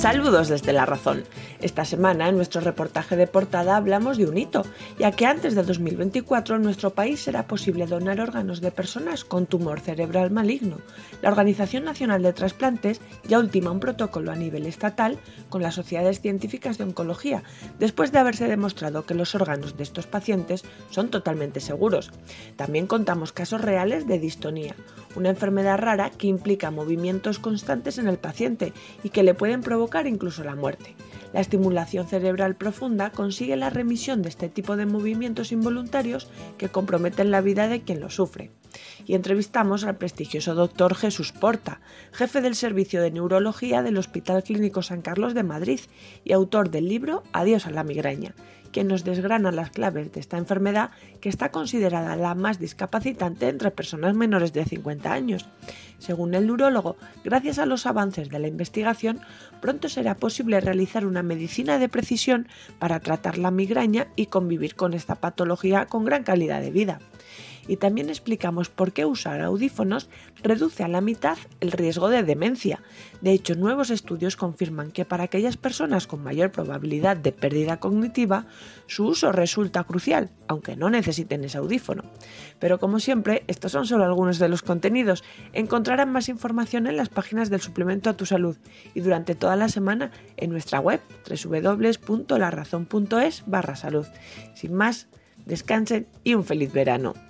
Saludos desde La Razón. Esta semana en nuestro reportaje de portada hablamos de un hito, ya que antes de 2024 en nuestro país será posible donar órganos de personas con tumor cerebral maligno. La Organización Nacional de Trasplantes ya ultima un protocolo a nivel estatal con las sociedades científicas de oncología, después de haberse demostrado que los órganos de estos pacientes son totalmente seguros. También contamos casos reales de distonía, una enfermedad rara que implica movimientos constantes en el paciente y que le pueden provocar incluso la muerte. La estimulación cerebral profunda consigue la remisión de este tipo de movimientos involuntarios que comprometen la vida de quien lo sufre. Y entrevistamos al prestigioso doctor Jesús Porta, jefe del Servicio de Neurología del Hospital Clínico San Carlos de Madrid y autor del libro Adiós a la migraña, que nos desgrana las claves de esta enfermedad que está considerada la más discapacitante entre personas menores de 50 años. Según el neurólogo, gracias a los avances de la investigación, pronto será posible realizar una medicina de precisión para tratar la migraña y convivir con esta patología con gran calidad de vida y también explicamos por qué usar audífonos reduce a la mitad el riesgo de demencia. De hecho, nuevos estudios confirman que para aquellas personas con mayor probabilidad de pérdida cognitiva, su uso resulta crucial, aunque no necesiten ese audífono. Pero como siempre, estos son solo algunos de los contenidos. Encontrarán más información en las páginas del suplemento a tu salud y durante toda la semana en nuestra web www.larazón.es barra salud. Sin más, descansen y un feliz verano.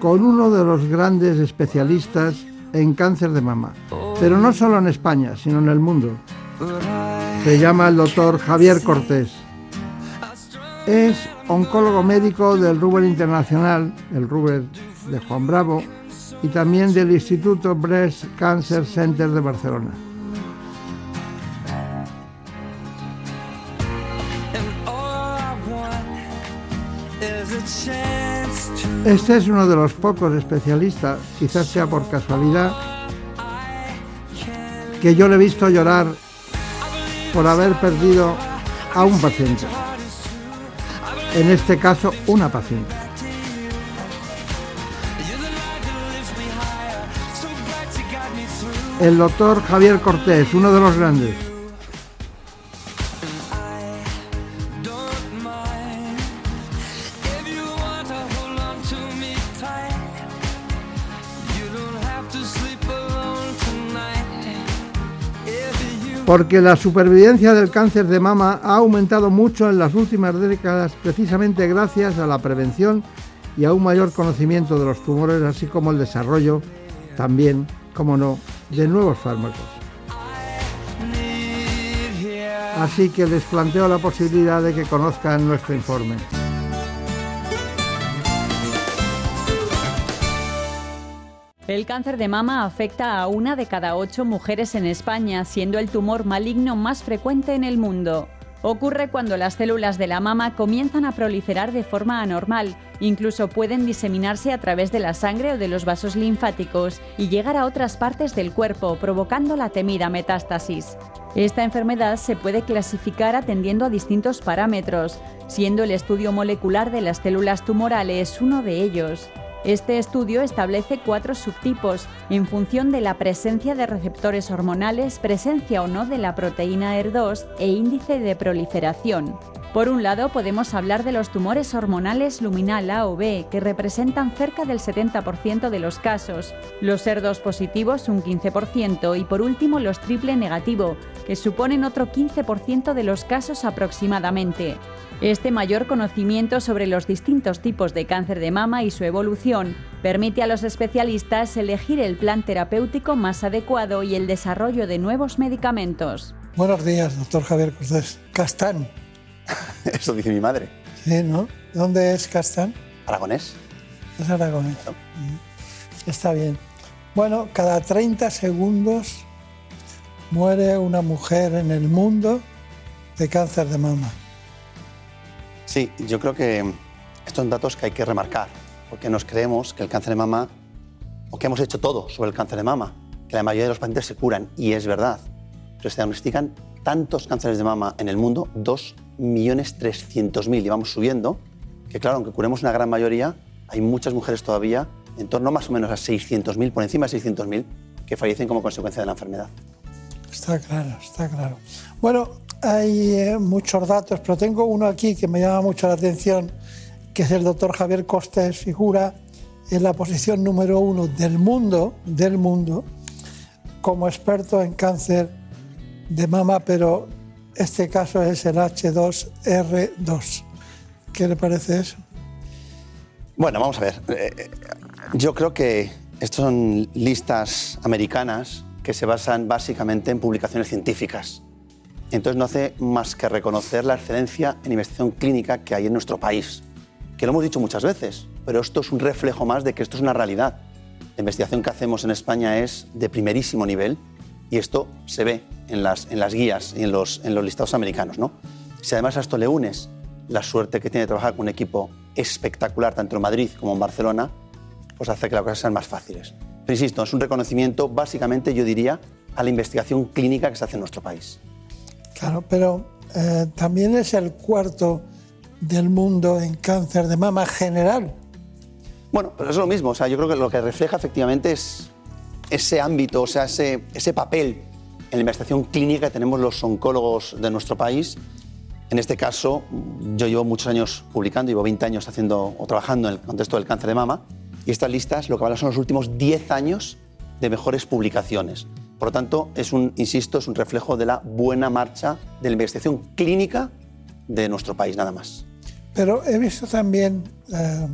con uno de los grandes especialistas en cáncer de mama, pero no solo en España, sino en el mundo. Se llama el doctor Javier Cortés. Es oncólogo médico del Ruber Internacional, el Ruber de Juan Bravo, y también del Instituto Breast Cancer Center de Barcelona. Este es uno de los pocos especialistas, quizás sea por casualidad, que yo le he visto llorar por haber perdido a un paciente. En este caso, una paciente. El doctor Javier Cortés, uno de los grandes. Porque la supervivencia del cáncer de mama ha aumentado mucho en las últimas décadas precisamente gracias a la prevención y a un mayor conocimiento de los tumores, así como el desarrollo también, como no, de nuevos fármacos. Así que les planteo la posibilidad de que conozcan nuestro informe. El cáncer de mama afecta a una de cada ocho mujeres en España, siendo el tumor maligno más frecuente en el mundo. Ocurre cuando las células de la mama comienzan a proliferar de forma anormal, incluso pueden diseminarse a través de la sangre o de los vasos linfáticos y llegar a otras partes del cuerpo, provocando la temida metástasis. Esta enfermedad se puede clasificar atendiendo a distintos parámetros, siendo el estudio molecular de las células tumorales uno de ellos. Este estudio establece cuatro subtipos en función de la presencia de receptores hormonales, presencia o no de la proteína ER2 e índice de proliferación. Por un lado, podemos hablar de los tumores hormonales luminal A o B, que representan cerca del 70% de los casos, los ER2 positivos un 15% y por último los triple negativo, que suponen otro 15% de los casos aproximadamente. Este mayor conocimiento sobre los distintos tipos de cáncer de mama y su evolución permite a los especialistas elegir el plan terapéutico más adecuado y el desarrollo de nuevos medicamentos. Buenos días, doctor Javier Cortés. Castán. Eso dice mi madre. Sí, ¿no? ¿Dónde es Castán? Aragonés. Es Aragonés. Mm. Está bien. Bueno, cada 30 segundos muere una mujer en el mundo de cáncer de mama. Sí, yo creo que estos son datos que hay que remarcar, porque nos creemos que el cáncer de mama, o que hemos hecho todo sobre el cáncer de mama, que la mayoría de los pacientes se curan, y es verdad, pero se diagnostican tantos cánceres de mama en el mundo, 2.300.000, y vamos subiendo, que claro, aunque curemos una gran mayoría, hay muchas mujeres todavía, en torno más o menos a 600.000, por encima de 600.000, que fallecen como consecuencia de la enfermedad. Está claro, está claro. Bueno, hay eh, muchos datos, pero tengo uno aquí que me llama mucho la atención, que es el doctor Javier Costes, figura en la posición número uno del mundo, del mundo, como experto en cáncer de mama, pero este caso es el H2R2. ¿Qué le parece eso? Bueno, vamos a ver. Eh, yo creo que estas son listas americanas que se basan básicamente en publicaciones científicas. Entonces no hace más que reconocer la excelencia en investigación clínica que hay en nuestro país, que lo hemos dicho muchas veces, pero esto es un reflejo más de que esto es una realidad. La investigación que hacemos en España es de primerísimo nivel y esto se ve en las, en las guías y en los, en los listados americanos. ¿no? Si además a esto le unes la suerte que tiene de trabajar con un equipo espectacular, tanto en Madrid como en Barcelona, pues hace que las cosas sean más fáciles. Pero insisto, es un reconocimiento básicamente, yo diría, a la investigación clínica que se hace en nuestro país. Claro, pero eh, también es el cuarto del mundo en cáncer de mama general. Bueno, pero es lo mismo. O sea, yo creo que lo que refleja efectivamente es ese ámbito, o sea, ese, ese papel en la investigación clínica que tenemos los oncólogos de nuestro país. En este caso, yo llevo muchos años publicando, llevo 20 años haciendo o trabajando en el contexto del cáncer de mama, y estas listas lo que hablan son los últimos 10 años de mejores publicaciones. Por lo tanto, es un, insisto, es un reflejo de la buena marcha de la investigación clínica de nuestro país, nada más. Pero he visto también eh,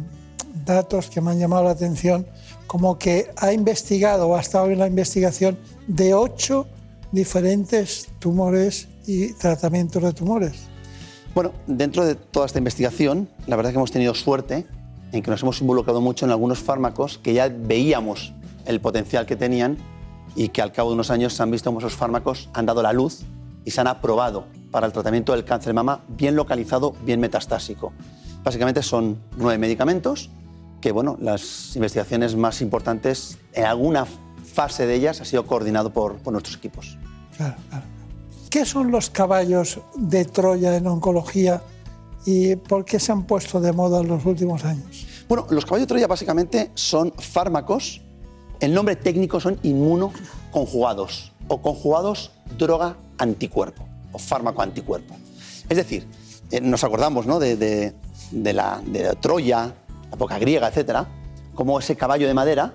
datos que me han llamado la atención, como que ha investigado o ha estado en la investigación de ocho diferentes tumores y tratamientos de tumores. Bueno, dentro de toda esta investigación, la verdad es que hemos tenido suerte en que nos hemos involucrado mucho en algunos fármacos que ya veíamos el potencial que tenían y que al cabo de unos años se han visto como esos fármacos han dado la luz y se han aprobado para el tratamiento del cáncer de mama bien localizado, bien metastásico. Básicamente son nueve medicamentos que, bueno, las investigaciones más importantes, en alguna fase de ellas ha sido coordinado por, por nuestros equipos. Claro, claro. ¿Qué son los caballos de Troya en oncología y por qué se han puesto de moda en los últimos años? Bueno, los caballos de Troya básicamente son fármacos, el nombre técnico son inmunoconjugados o conjugados droga anticuerpo o fármaco anticuerpo. Es decir, eh, nos acordamos ¿no? de, la, Troya, la época griega, etcétera, como ese caballo de madera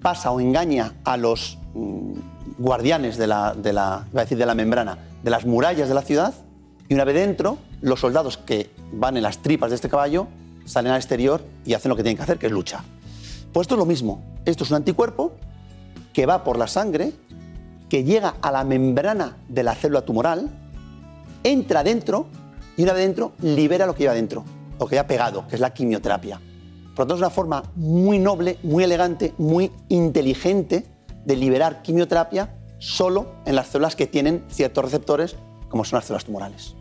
pasa o engaña a los mm, guardianes de la, de la, iba a decir de la membrana, de las murallas de la ciudad, y una vez dentro, los soldados que van en las tripas de este caballo salen al exterior y hacen lo que tienen que hacer, que es luchar. Pues esto es lo mismo. Esto es un anticuerpo que va por la sangre, que llega a la membrana de la célula tumoral, entra dentro y una vez dentro libera lo que lleva dentro, lo que lleva pegado, que es la quimioterapia. Por lo tanto, es una forma muy noble, muy elegante, muy inteligente de liberar quimioterapia solo en las células que tienen ciertos receptores, como son las células tumorales.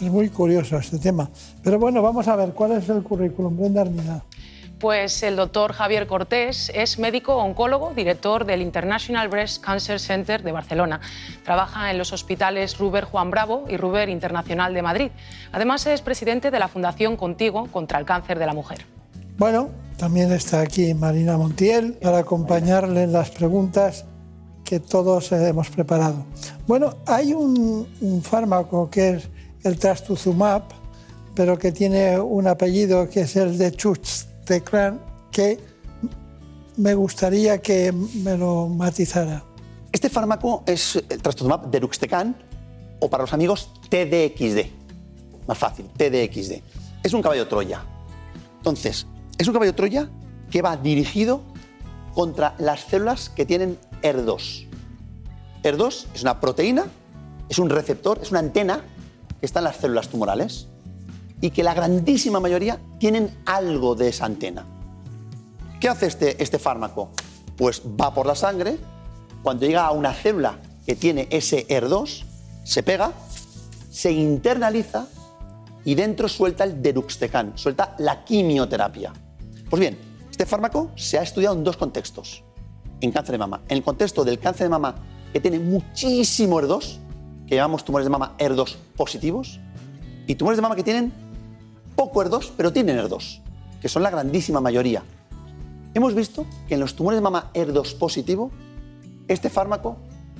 Es muy curioso este tema. Pero bueno, vamos a ver, ¿cuál es el currículum? Brenda Armida. Pues el doctor Javier Cortés es médico oncólogo, director del International Breast Cancer Center de Barcelona. Trabaja en los hospitales Ruber Juan Bravo y Ruber Internacional de Madrid. Además es presidente de la Fundación Contigo contra el Cáncer de la Mujer. Bueno, también está aquí Marina Montiel para acompañarle en las preguntas que todos hemos preparado. Bueno, hay un, fármaco que es el trastuzumab, pero que tiene un apellido que es el de Que me gustaría que me lo matizara. Este fármaco es el trastuzumab deruxtecan o para los amigos TDXD. Más fácil, TDXD. Es un caballo Troya. Entonces, es un caballo Troya que va dirigido contra las células que tienen ER2. ER2 es una proteína, es un receptor, es una antena que está en las células tumorales y que la grandísima mayoría tienen algo de esa antena. ¿Qué hace este, este fármaco? Pues va por la sangre, cuando llega a una célula que tiene ese ER2, se pega, se internaliza y dentro suelta el deruxtecan, suelta la quimioterapia. Pues bien, este fármaco se ha estudiado en dos contextos en cáncer de mama. En el contexto del cáncer de mama que tiene muchísimo ER2, que llamamos tumores de mama ER2 positivos, y tumores de mama que tienen poco ER2, pero tienen ER2, que son la grandísima mayoría. Hemos visto que en los tumores de mama ER2 positivo, este fármaco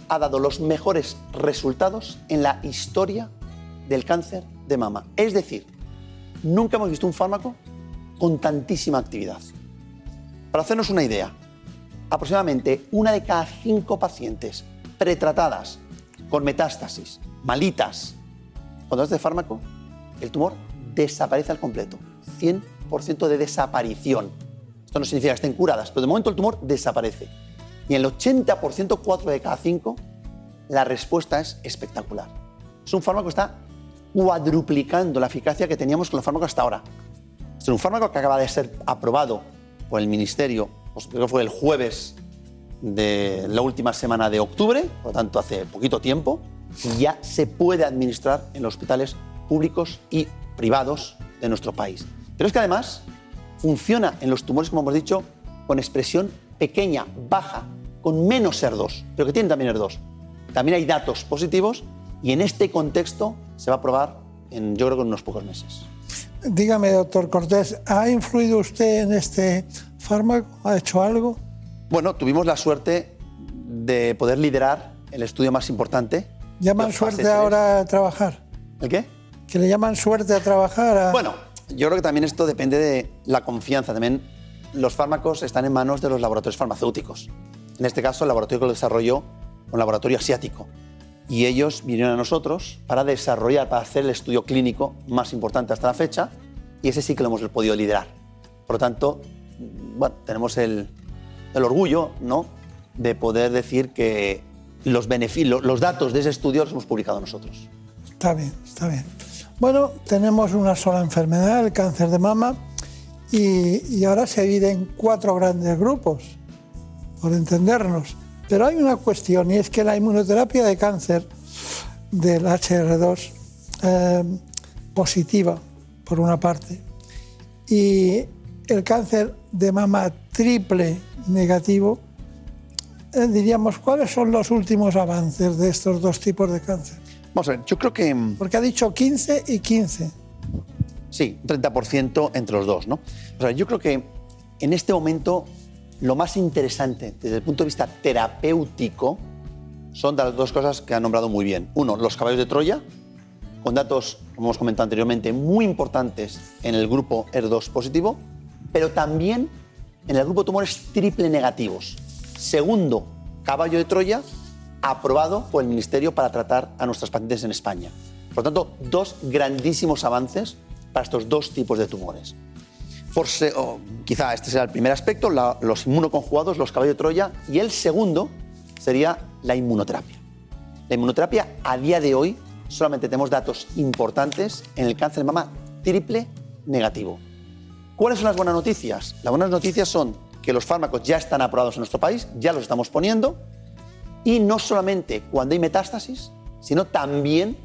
ha dado los mejores resultados en la historia del cáncer de mama. Es decir, nunca hemos visto un fármaco con tantísima actividad. Para hacernos una idea, aproximadamente una de cada cinco pacientes pretratadas con metástasis, malitas, cuando das de fármaco, el tumor desaparece al completo. 100% de desaparición. Esto no significa que estén curadas, pero de momento el tumor desaparece. Y en el 80%, 4 de cada 5, la respuesta es espectacular. Es un fármaco que está cuadruplicando la eficacia que teníamos con el fármaco hasta ahora. Es un fármaco que acaba de ser aprobado por el Ministerio, pues creo que fue el jueves de la última semana de octubre, por lo tanto hace poquito tiempo, y ya se puede administrar en los hospitales públicos y privados de nuestro país. Pero es que además funciona en los tumores, como hemos dicho, con expresión pequeña, baja, con menos ER2, pero que tienen también ER2. También hay datos positivos y en este contexto se va a probar en, yo creo que en unos pocos meses. Dígame, doctor Cortés, ¿ha influido usted en este fármaco? ¿Ha hecho algo? Bueno, tuvimos la suerte de poder liderar el estudio más importante. ¿Llaman suerte ahora a trabajar? ¿El qué? ¿Que le llaman suerte a trabajar? a- Bueno, yo creo que también esto depende de la confianza. También los fármacos están en manos de los laboratorios farmacéuticos. En este caso, el laboratorio que lo desarrolló, un laboratorio asiático. Y ellos vinieron a nosotros para desarrollar, para hacer el estudio clínico más importante hasta la fecha. Y ese sí que lo hemos podido liderar. Por lo tanto, bueno, tenemos el, el orgullo ¿no? de poder decir que los, los datos de ese estudio los hemos publicado nosotros. Está bien, está bien. Bueno, tenemos una sola enfermedad, el cáncer de mama, y, ahora se divide en cuatro grandes grupos, por entendernos. Pero hay una cuestión, y es que la inmunoterapia de cáncer del HR2 eh, positiva, por una parte, y el cáncer de mama triple negativo, eh, diríamos, ¿cuáles son los últimos avances de estos dos tipos de cáncer? Vamos a ver, yo creo que... Porque ha dicho 15 y 15. Sí, un 30% entre los dos, ¿no? O sea, yo creo que en este momento lo más interesante desde el punto de vista terapéutico son las dos cosas que han nombrado muy bien. Uno, los caballos de Troya, con datos, como hemos comentado anteriormente, muy importantes en el grupo ER2 positivo, pero también en el grupo de tumores triple negativos. Segundo, caballo de Troya, aprobado por el Ministerio para tratar a nuestras pacientes en España. Por lo tanto, dos grandísimos avances para estos dos tipos de tumores. Por se- o quizá este será el primer aspecto, la- los inmunoconjugados, los caballos de Troya, y el segundo sería la inmunoterapia. La inmunoterapia a día de hoy solamente tenemos datos importantes en el cáncer de mama triple negativo. ¿Cuáles son las buenas noticias? Las buenas noticias son que los fármacos ya están aprobados en nuestro país, ya los estamos poniendo, y no solamente cuando hay metástasis, sino también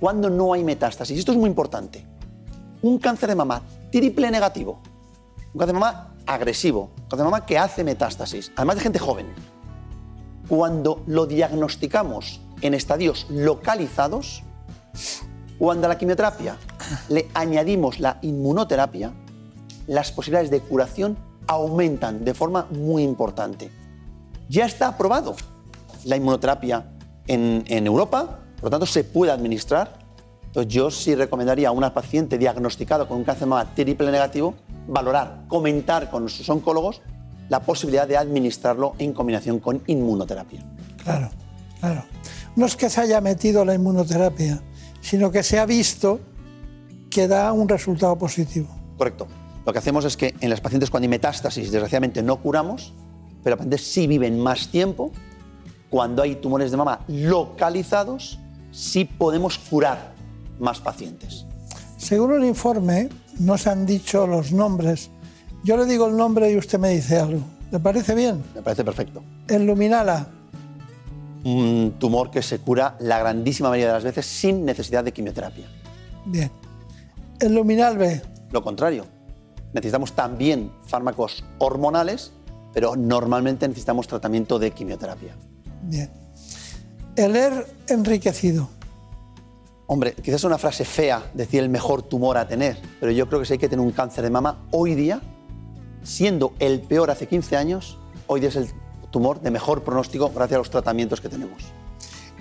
cuando no hay metástasis. Esto es muy importante. Un cáncer de mama triple negativo, un cáncer de mama agresivo, un cáncer de mama que hace metástasis, además de gente joven. Cuando lo diagnosticamos en estadios localizados, cuando a la quimioterapia le añadimos la inmunoterapia, las posibilidades de curación aumentan de forma muy importante. Ya está aprobado la inmunoterapia en, en Europa, por lo tanto se puede administrar. Entonces yo sí recomendaría a una paciente diagnosticada con un cáncer de mama triple negativo valorar, comentar con sus oncólogos la posibilidad de administrarlo en combinación con inmunoterapia. Claro, claro. No es que se haya metido la inmunoterapia, sino que se ha visto que da un resultado positivo. Correcto. Lo que hacemos es que en las pacientes cuando hay metástasis, desgraciadamente no curamos, pero las pacientes sí viven más tiempo. Cuando hay tumores de mama localizados, sí podemos curar más pacientes. Según el informe, no se han dicho los nombres. Yo le digo el nombre y usted me dice algo. ¿Le parece bien? Me parece perfecto. El luminala, Un tumor que se cura la grandísima mayoría de las veces sin necesidad de quimioterapia. bien. El luminal B, Lo contrario, necesitamos también fármacos hormonales, pero normalmente necesitamos tratamiento de quimioterapia. Bien. El ER enriquecido, Hombre, quizás es una frase fea decir el mejor tumor a tener, pero yo creo que si hay que tener un cáncer de mama hoy día, siendo el peor hace 15 años, hoy día es el tumor de mejor pronóstico gracias a los tratamientos que tenemos.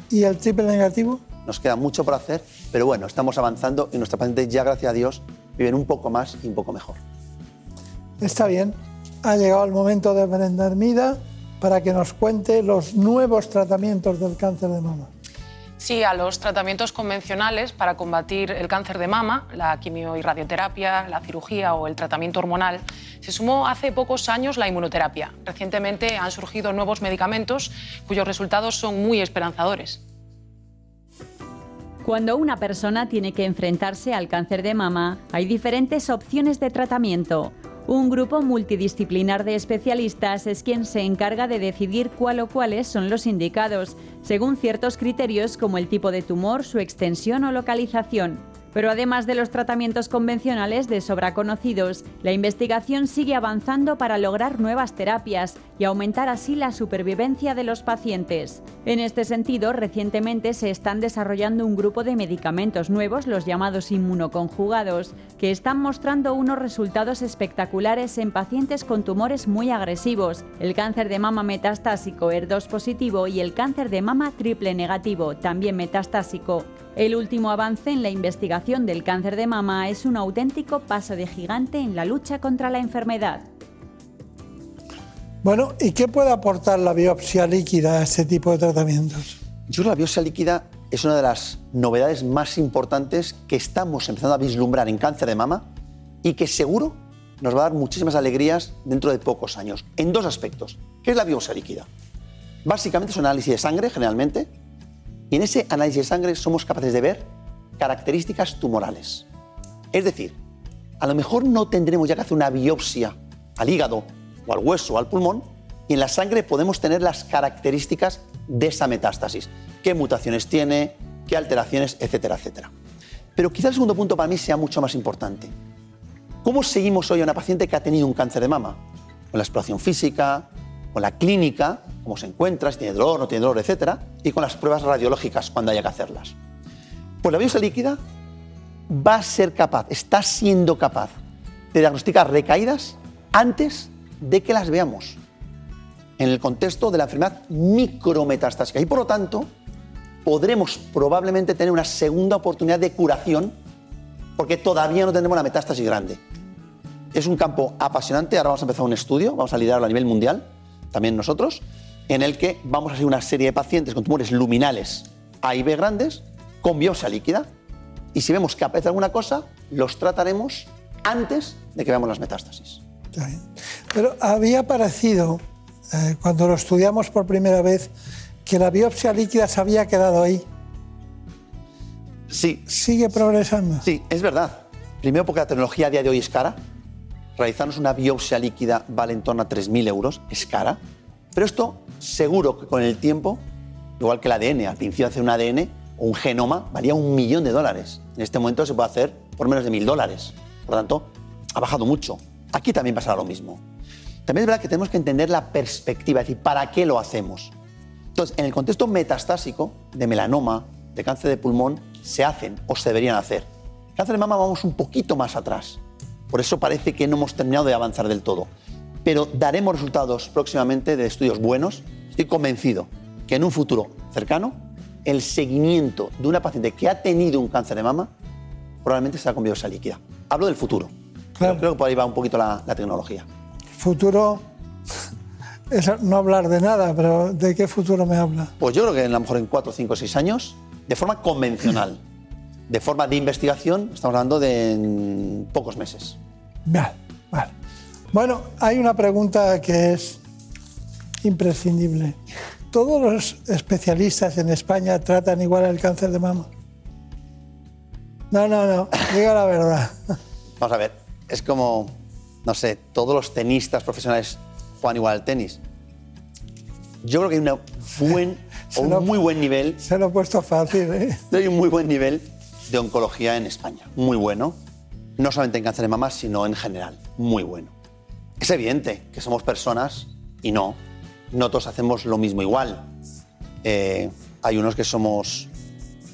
y el triple negativo, Nos queda mucho por hacer, pero bueno, estamos avanzando y nuestras pacientes ya, gracias a Dios, viven un poco más y un poco mejor. está bien. Ha llegado el momento de Brenda Hermida para que nos cuente los nuevos tratamientos del cáncer de mama. Sí, a los tratamientos convencionales para combatir el cáncer de mama, la quimio y radioterapia, la cirugía o el tratamiento hormonal, se sumó hace pocos años la inmunoterapia. Recientemente han surgido nuevos medicamentos cuyos resultados son muy esperanzadores. Cuando una persona tiene que enfrentarse al cáncer de mama, hay diferentes opciones de tratamiento. Un grupo multidisciplinar de especialistas es quien se encarga de decidir cuál o cuáles son los indicados, según ciertos criterios como el tipo de tumor, su extensión o localización. Pero además de los tratamientos convencionales de sobra conocidos, la investigación sigue avanzando para lograr nuevas terapias y aumentar así la supervivencia de los pacientes. En este sentido, recientemente se están desarrollando un grupo de medicamentos nuevos, los llamados inmunoconjugados, que están mostrando unos resultados espectaculares en pacientes con tumores muy agresivos, el cáncer de mama metastásico ER2 positivo y el cáncer de mama triple negativo, también metastásico. El último avance en la investigación del cáncer de mama es un auténtico paso de gigante en la lucha contra la enfermedad. Bueno, ¿y qué puede aportar la biopsia líquida a este tipo de tratamientos? Yo creo que la biopsia líquida es una de las novedades más importantes que estamos empezando a vislumbrar en cáncer de mama y que seguro nos va a dar muchísimas alegrías dentro de pocos años, en dos aspectos. ¿Qué es la biopsia líquida? Básicamente es un análisis de sangre, generalmente, y en ese análisis de sangre somos capaces de ver características tumorales. Es decir, a lo mejor no tendremos ya que hacer una biopsia al hígado o al hueso o al pulmón, y en la sangre podemos tener las características de esa metástasis. Qué mutaciones tiene, qué alteraciones, etcétera, etcétera. Pero quizá el segundo punto para mí sea mucho más importante. ¿Cómo seguimos hoy a una paciente que ha tenido un cáncer de mama? Con la exploración física, con la clínica, cómo se encuentra, si tiene dolor, no tiene dolor, etcétera, y con las pruebas radiológicas cuando haya que hacerlas. Pues la biopsia líquida va a ser capaz, está siendo capaz de diagnosticar recaídas antes de que las veamos en el contexto de la enfermedad micrometastásica. Y por lo tanto, podremos probablemente tener una segunda oportunidad de curación porque todavía no tenemos la metástasis grande. Es un campo apasionante. Ahora vamos a empezar un estudio, vamos a liderarlo a nivel mundial, también nosotros, en el que vamos a hacer una serie de pacientes con tumores luminales A y B grandes con biopsia líquida. Y si vemos que aparece alguna cosa, los trataremos antes de que veamos las metástasis. Pero había parecido, eh, cuando lo estudiamos por primera vez, que la biopsia líquida se había quedado ahí. Sí. Sigue progresando. Sí, es verdad. Primero porque la tecnología a día de hoy es cara. Realizarnos una biopsia líquida vale en torno a 3.000 euros, es cara. Pero esto seguro que con el tiempo, igual que el ADN, al principio hacer un ADN o un genoma valía un millón de dólares. En este momento se puede hacer por menos de mil dólares. Por lo tanto, ha bajado mucho. Aquí también pasará lo mismo. También es verdad que tenemos que entender la perspectiva, es decir, ¿para qué lo hacemos? Entonces, en el contexto metastásico de melanoma, de cáncer de pulmón, se hacen o se deberían hacer. Cáncer de mama vamos un poquito más atrás. Por eso parece que no hemos terminado de avanzar del todo. Pero daremos resultados próximamente de estudios buenos. Estoy convencido que en un futuro cercano el seguimiento de una paciente que ha tenido un cáncer de mama probablemente será con biopsia líquida. Hablo del futuro. Pero creo que por ahí va un poquito la, la tecnología. Futuro es no hablar de nada, pero ¿de qué futuro me habla? Pues yo creo que a lo mejor en 4, 5, 6 años, de forma convencional, de forma de investigación, estamos hablando de en pocos meses. Vale, vale. Bueno, hay una pregunta que es imprescindible. ¿Todos los especialistas en España tratan igual el cáncer de mama? No, no, no, diga la verdad. Vamos a ver, es como, no sé, todos los tenistas profesionales juegan igual al tenis. Yo creo que hay una buen, o un muy buen nivel. Se lo he puesto fácil, ¿eh? Hay un muy buen nivel de oncología en España. Muy bueno. No solamente en cáncer de mama, sino en general. Muy bueno. Es evidente que somos personas y no. No todos hacemos lo mismo igual. Eh, hay unos que somos,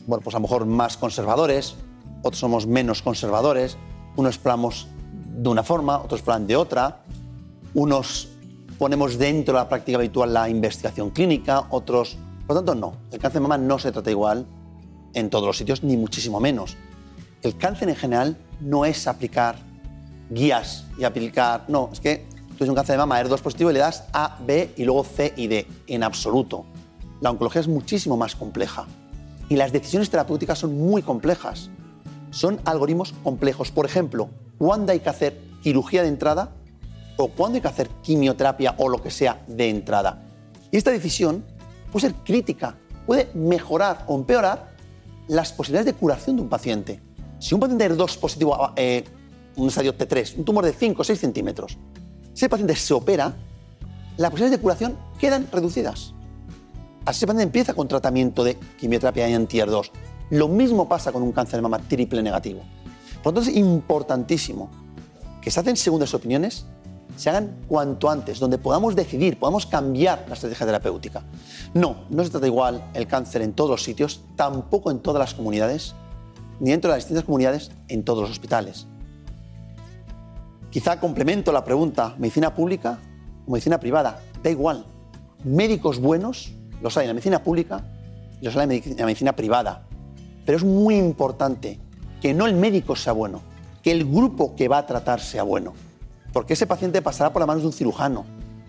bueno, pues a lo mejor más conservadores, otros somos menos conservadores. Unos plamos de una forma, otros plan de otra. Unos ponemos dentro de la práctica habitual la investigación clínica, otros... Por lo tanto, no. El cáncer de mama no se trata igual en todos los sitios, ni muchísimo menos. El cáncer en general no es aplicar guías y aplicar... No, es que tú tienes un cáncer de mama ER2 positivo y le das A, B y luego C y D. En absoluto. La oncología es muchísimo más compleja. Y las decisiones terapéuticas son muy complejas. Son algoritmos complejos. Por ejemplo, ¿cuándo hay que hacer cirugía de entrada o cuándo hay que hacer quimioterapia o lo que sea de entrada? Y esta decisión puede ser crítica, puede mejorar o empeorar las posibilidades de curación de un paciente. Si un paciente ER2 positivo, eh, un estadio T3, un tumor de 5 o 6 centímetros, si el paciente se opera, las posibilidades de curación quedan reducidas. Así ese paciente empieza con tratamiento de quimioterapia y anti-ER2 Lo mismo pasa con un cáncer de mama triple negativo. Por lo tanto, es importantísimo que se hacen segundas opiniones se hagan cuanto antes, donde podamos decidir, podamos cambiar la estrategia terapéutica. No, no se trata igual el cáncer en todos los sitios, tampoco en todas las comunidades, ni dentro de las distintas comunidades, en todos los hospitales. Quizá complemento la pregunta, ¿medicina pública o medicina privada? Da igual. Médicos buenos los hay en la medicina pública y los hay en la medicina privada. Pero es muy importante que no el médico sea bueno, que el grupo que va a tratar sea bueno. Porque ese paciente pasará por las manos de un cirujano,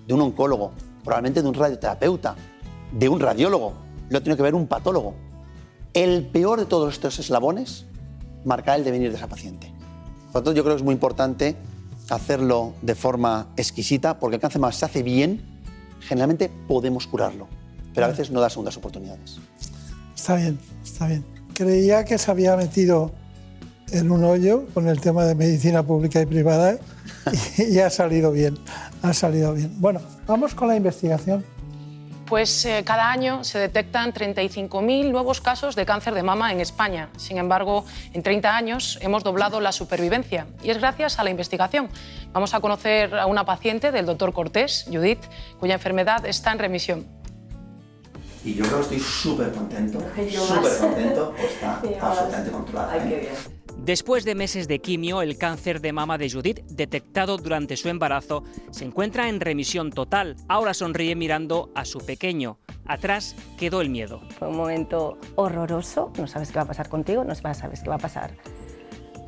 de un oncólogo, probablemente de un radioterapeuta, de un radiólogo, lo tiene que ver un patólogo. El peor de todos estos eslabones marcará el devenir de esa paciente. Por lo tanto, yo creo que es muy importante hacerlo de forma exquisita, porque el cáncer más se hace bien, generalmente podemos curarlo, pero a veces no da segundas oportunidades. Está bien, está bien. Creía que se había metido en un hoyo con el tema de medicina pública y privada y, y ha salido bien, ha salido bien. Bueno, vamos con la investigación. Pues eh, cada año se detectan 35.000 nuevos casos de cáncer de mama en España. Sin embargo, en 30 años hemos doblado la supervivencia y es gracias a la investigación. Vamos a conocer a una paciente del doctor Cortés, Judith, cuya enfermedad está en remisión. Y yo creo que estoy súper contento, súper contento, está absolutamente qué ¿eh? Después de meses de quimio, el cáncer de mama de Judith, detectado durante su embarazo, se encuentra en remisión total. Ahora sonríe mirando a su pequeño. Atrás quedó el miedo. Fue un momento horroroso, no sabes qué va a pasar contigo, no sabes qué va a pasar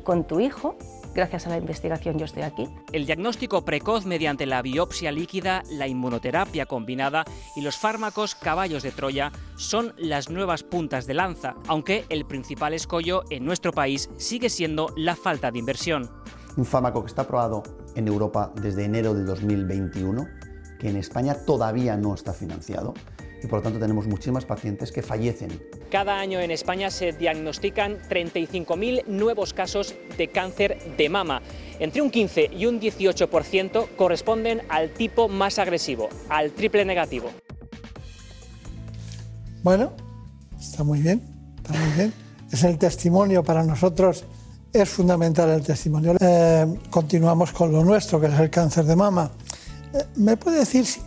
con tu hijo. Gracias a la investigación yo estoy aquí. El diagnóstico precoz mediante la biopsia líquida, la inmunoterapia combinada y los fármacos caballos de Troya son las nuevas puntas de lanza, aunque el principal escollo en nuestro país sigue siendo la falta de inversión. Un fármaco que está aprobado en Europa desde enero de 2021, que en España todavía no está financiado y por lo tanto tenemos muchísimas pacientes que fallecen Cada año en España se diagnostican 35.000 nuevos casos de cáncer de mama. Entre un 15 y un 18% corresponden al tipo más agresivo, al triple negativo. Bueno, está muy bien, está muy bien. Es el testimonio para nosotros, es fundamental el testimonio. Eh, continuamos con lo nuestro, que es el cáncer de mama. Eh, ¿Me puede decir si,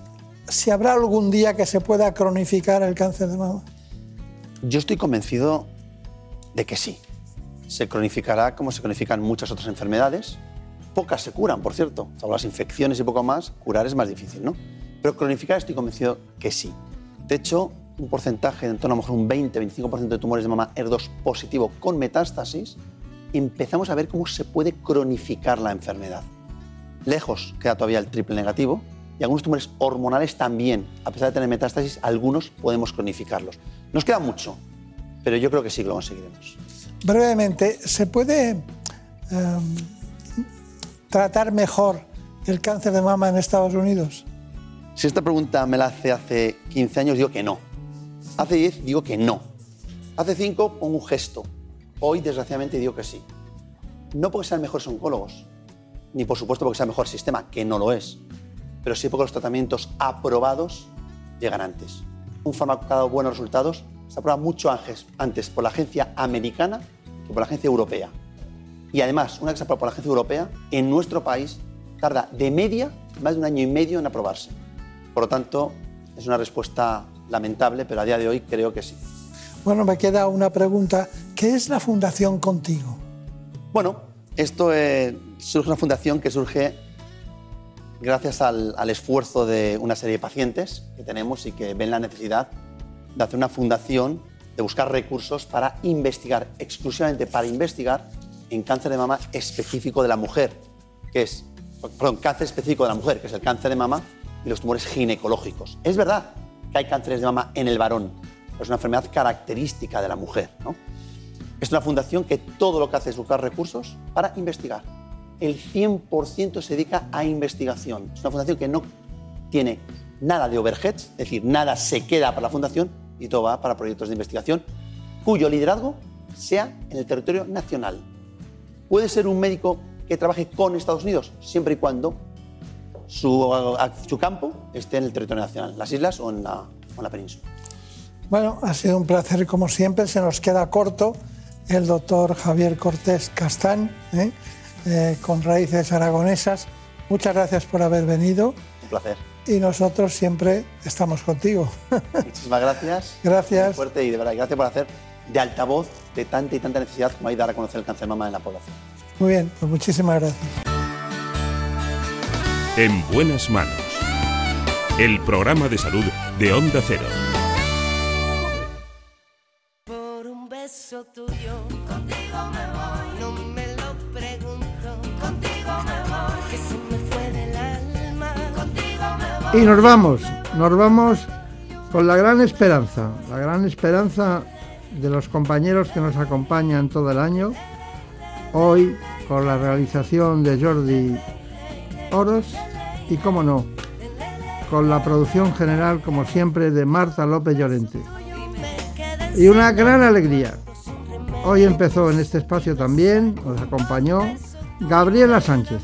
si habrá algún día que se pueda cronificar el cáncer de mama? Yo estoy convencido de que sí. Se cronificará como se cronifican muchas otras enfermedades. Pocas se curan, por cierto. Salvo las infecciones y poco más, curar es más difícil, ¿no? Pero cronificar estoy convencido que sí. De hecho, un porcentaje, en torno a lo mejor un 20-25% de tumores de mama ER2 positivo con metástasis, empezamos a ver cómo se puede cronificar la enfermedad. Lejos queda todavía el triple negativo y algunos tumores hormonales también, a pesar de tener metástasis, algunos podemos cronificarlos. Nos queda mucho, pero yo creo que sí lo conseguiremos. Brevemente, ¿se puede eh, tratar mejor el cáncer de mama en Estados Unidos? Si esta pregunta me la hace hace 15 años, digo que no. Hace 10 digo que no. Hace 5 pongo un gesto. Hoy, desgraciadamente, digo que sí. No porque sean mejores oncólogos, ni por supuesto porque sea mejor sistema, que no lo es, pero sí porque los tratamientos aprobados llegan antes. Un fármaco que ha dado buenos resultados se aprueba mucho antes, por la agencia americana que por la agencia europea. Y además, una vez que se aprueba por la agencia europea, en nuestro país tarda de media más de un año y medio en aprobarse. Por lo tanto, es una respuesta lamentable, pero a día de hoy creo que sí. Bueno, me queda una pregunta. ¿Qué es la Fundación Contigo? Bueno, esto eh, surge una fundación que surge gracias al, esfuerzo de una serie de pacientes que tenemos y que ven la necesidad de hacer una fundación, de buscar recursos para investigar, exclusivamente para investigar en cáncer de mama específico de la mujer, que es, perdón, cáncer específico de la mujer, que es el cáncer de mama y los tumores ginecológicos. Es verdad que hay cánceres de mama en el varón, pero es una enfermedad característica de la mujer. Es una fundación que todo lo que hace es buscar recursos para investigar. El 100% se dedica a investigación. Es una fundación que no tiene nada de overheads, es decir, nada se queda para la fundación y todo va para proyectos de investigación cuyo liderazgo sea en el territorio nacional. Puede ser un médico que trabaje con Estados Unidos, siempre y cuando su, su campo esté en el territorio nacional, las islas o en la, en la península. Bueno, ha sido un placer como siempre, se nos queda corto el doctor Javier Cortés Castán, ¿eh? Eh, con raíces aragonesas. Muchas gracias por haber venido Un placer. y nosotros siempre estamos contigo. Muchísimas gracias. Gracias. Muy fuerte y de verdad, gracias por hacer de altavoz de tanta y tanta necesidad como hay de dar a conocer el cáncer de mama en la población. Muy bien, pues muchísimas gracias. En buenas manos. El programa de salud de Onda Cero. Y nos vamos, nos vamos con la gran esperanza, la gran esperanza de los compañeros que nos acompañan todo el año. Hoy con la realización de Jordi Oros y, como no, con la producción general, como siempre, de Marta López Llorente. Y una gran alegría. Hoy empezó en este espacio también, nos acompañó Gabriela Sánchez.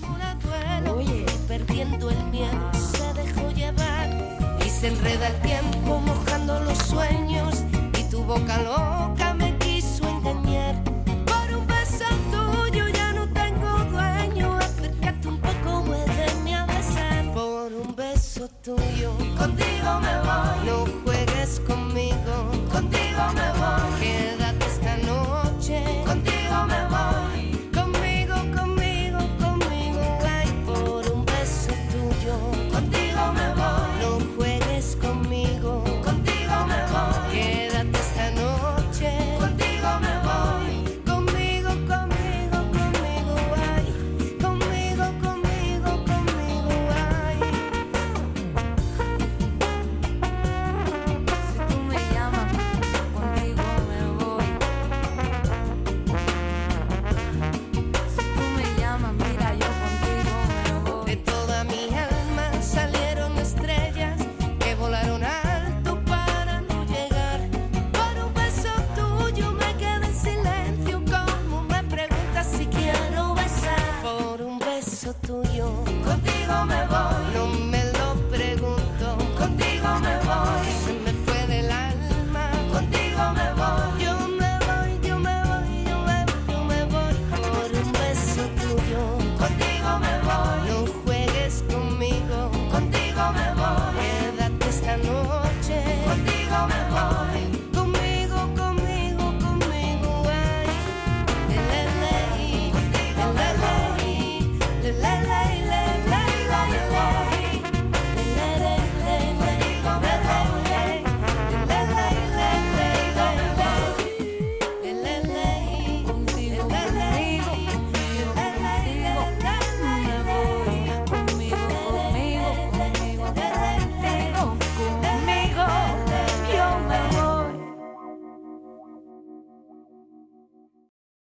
tuyo. Contigo me voy.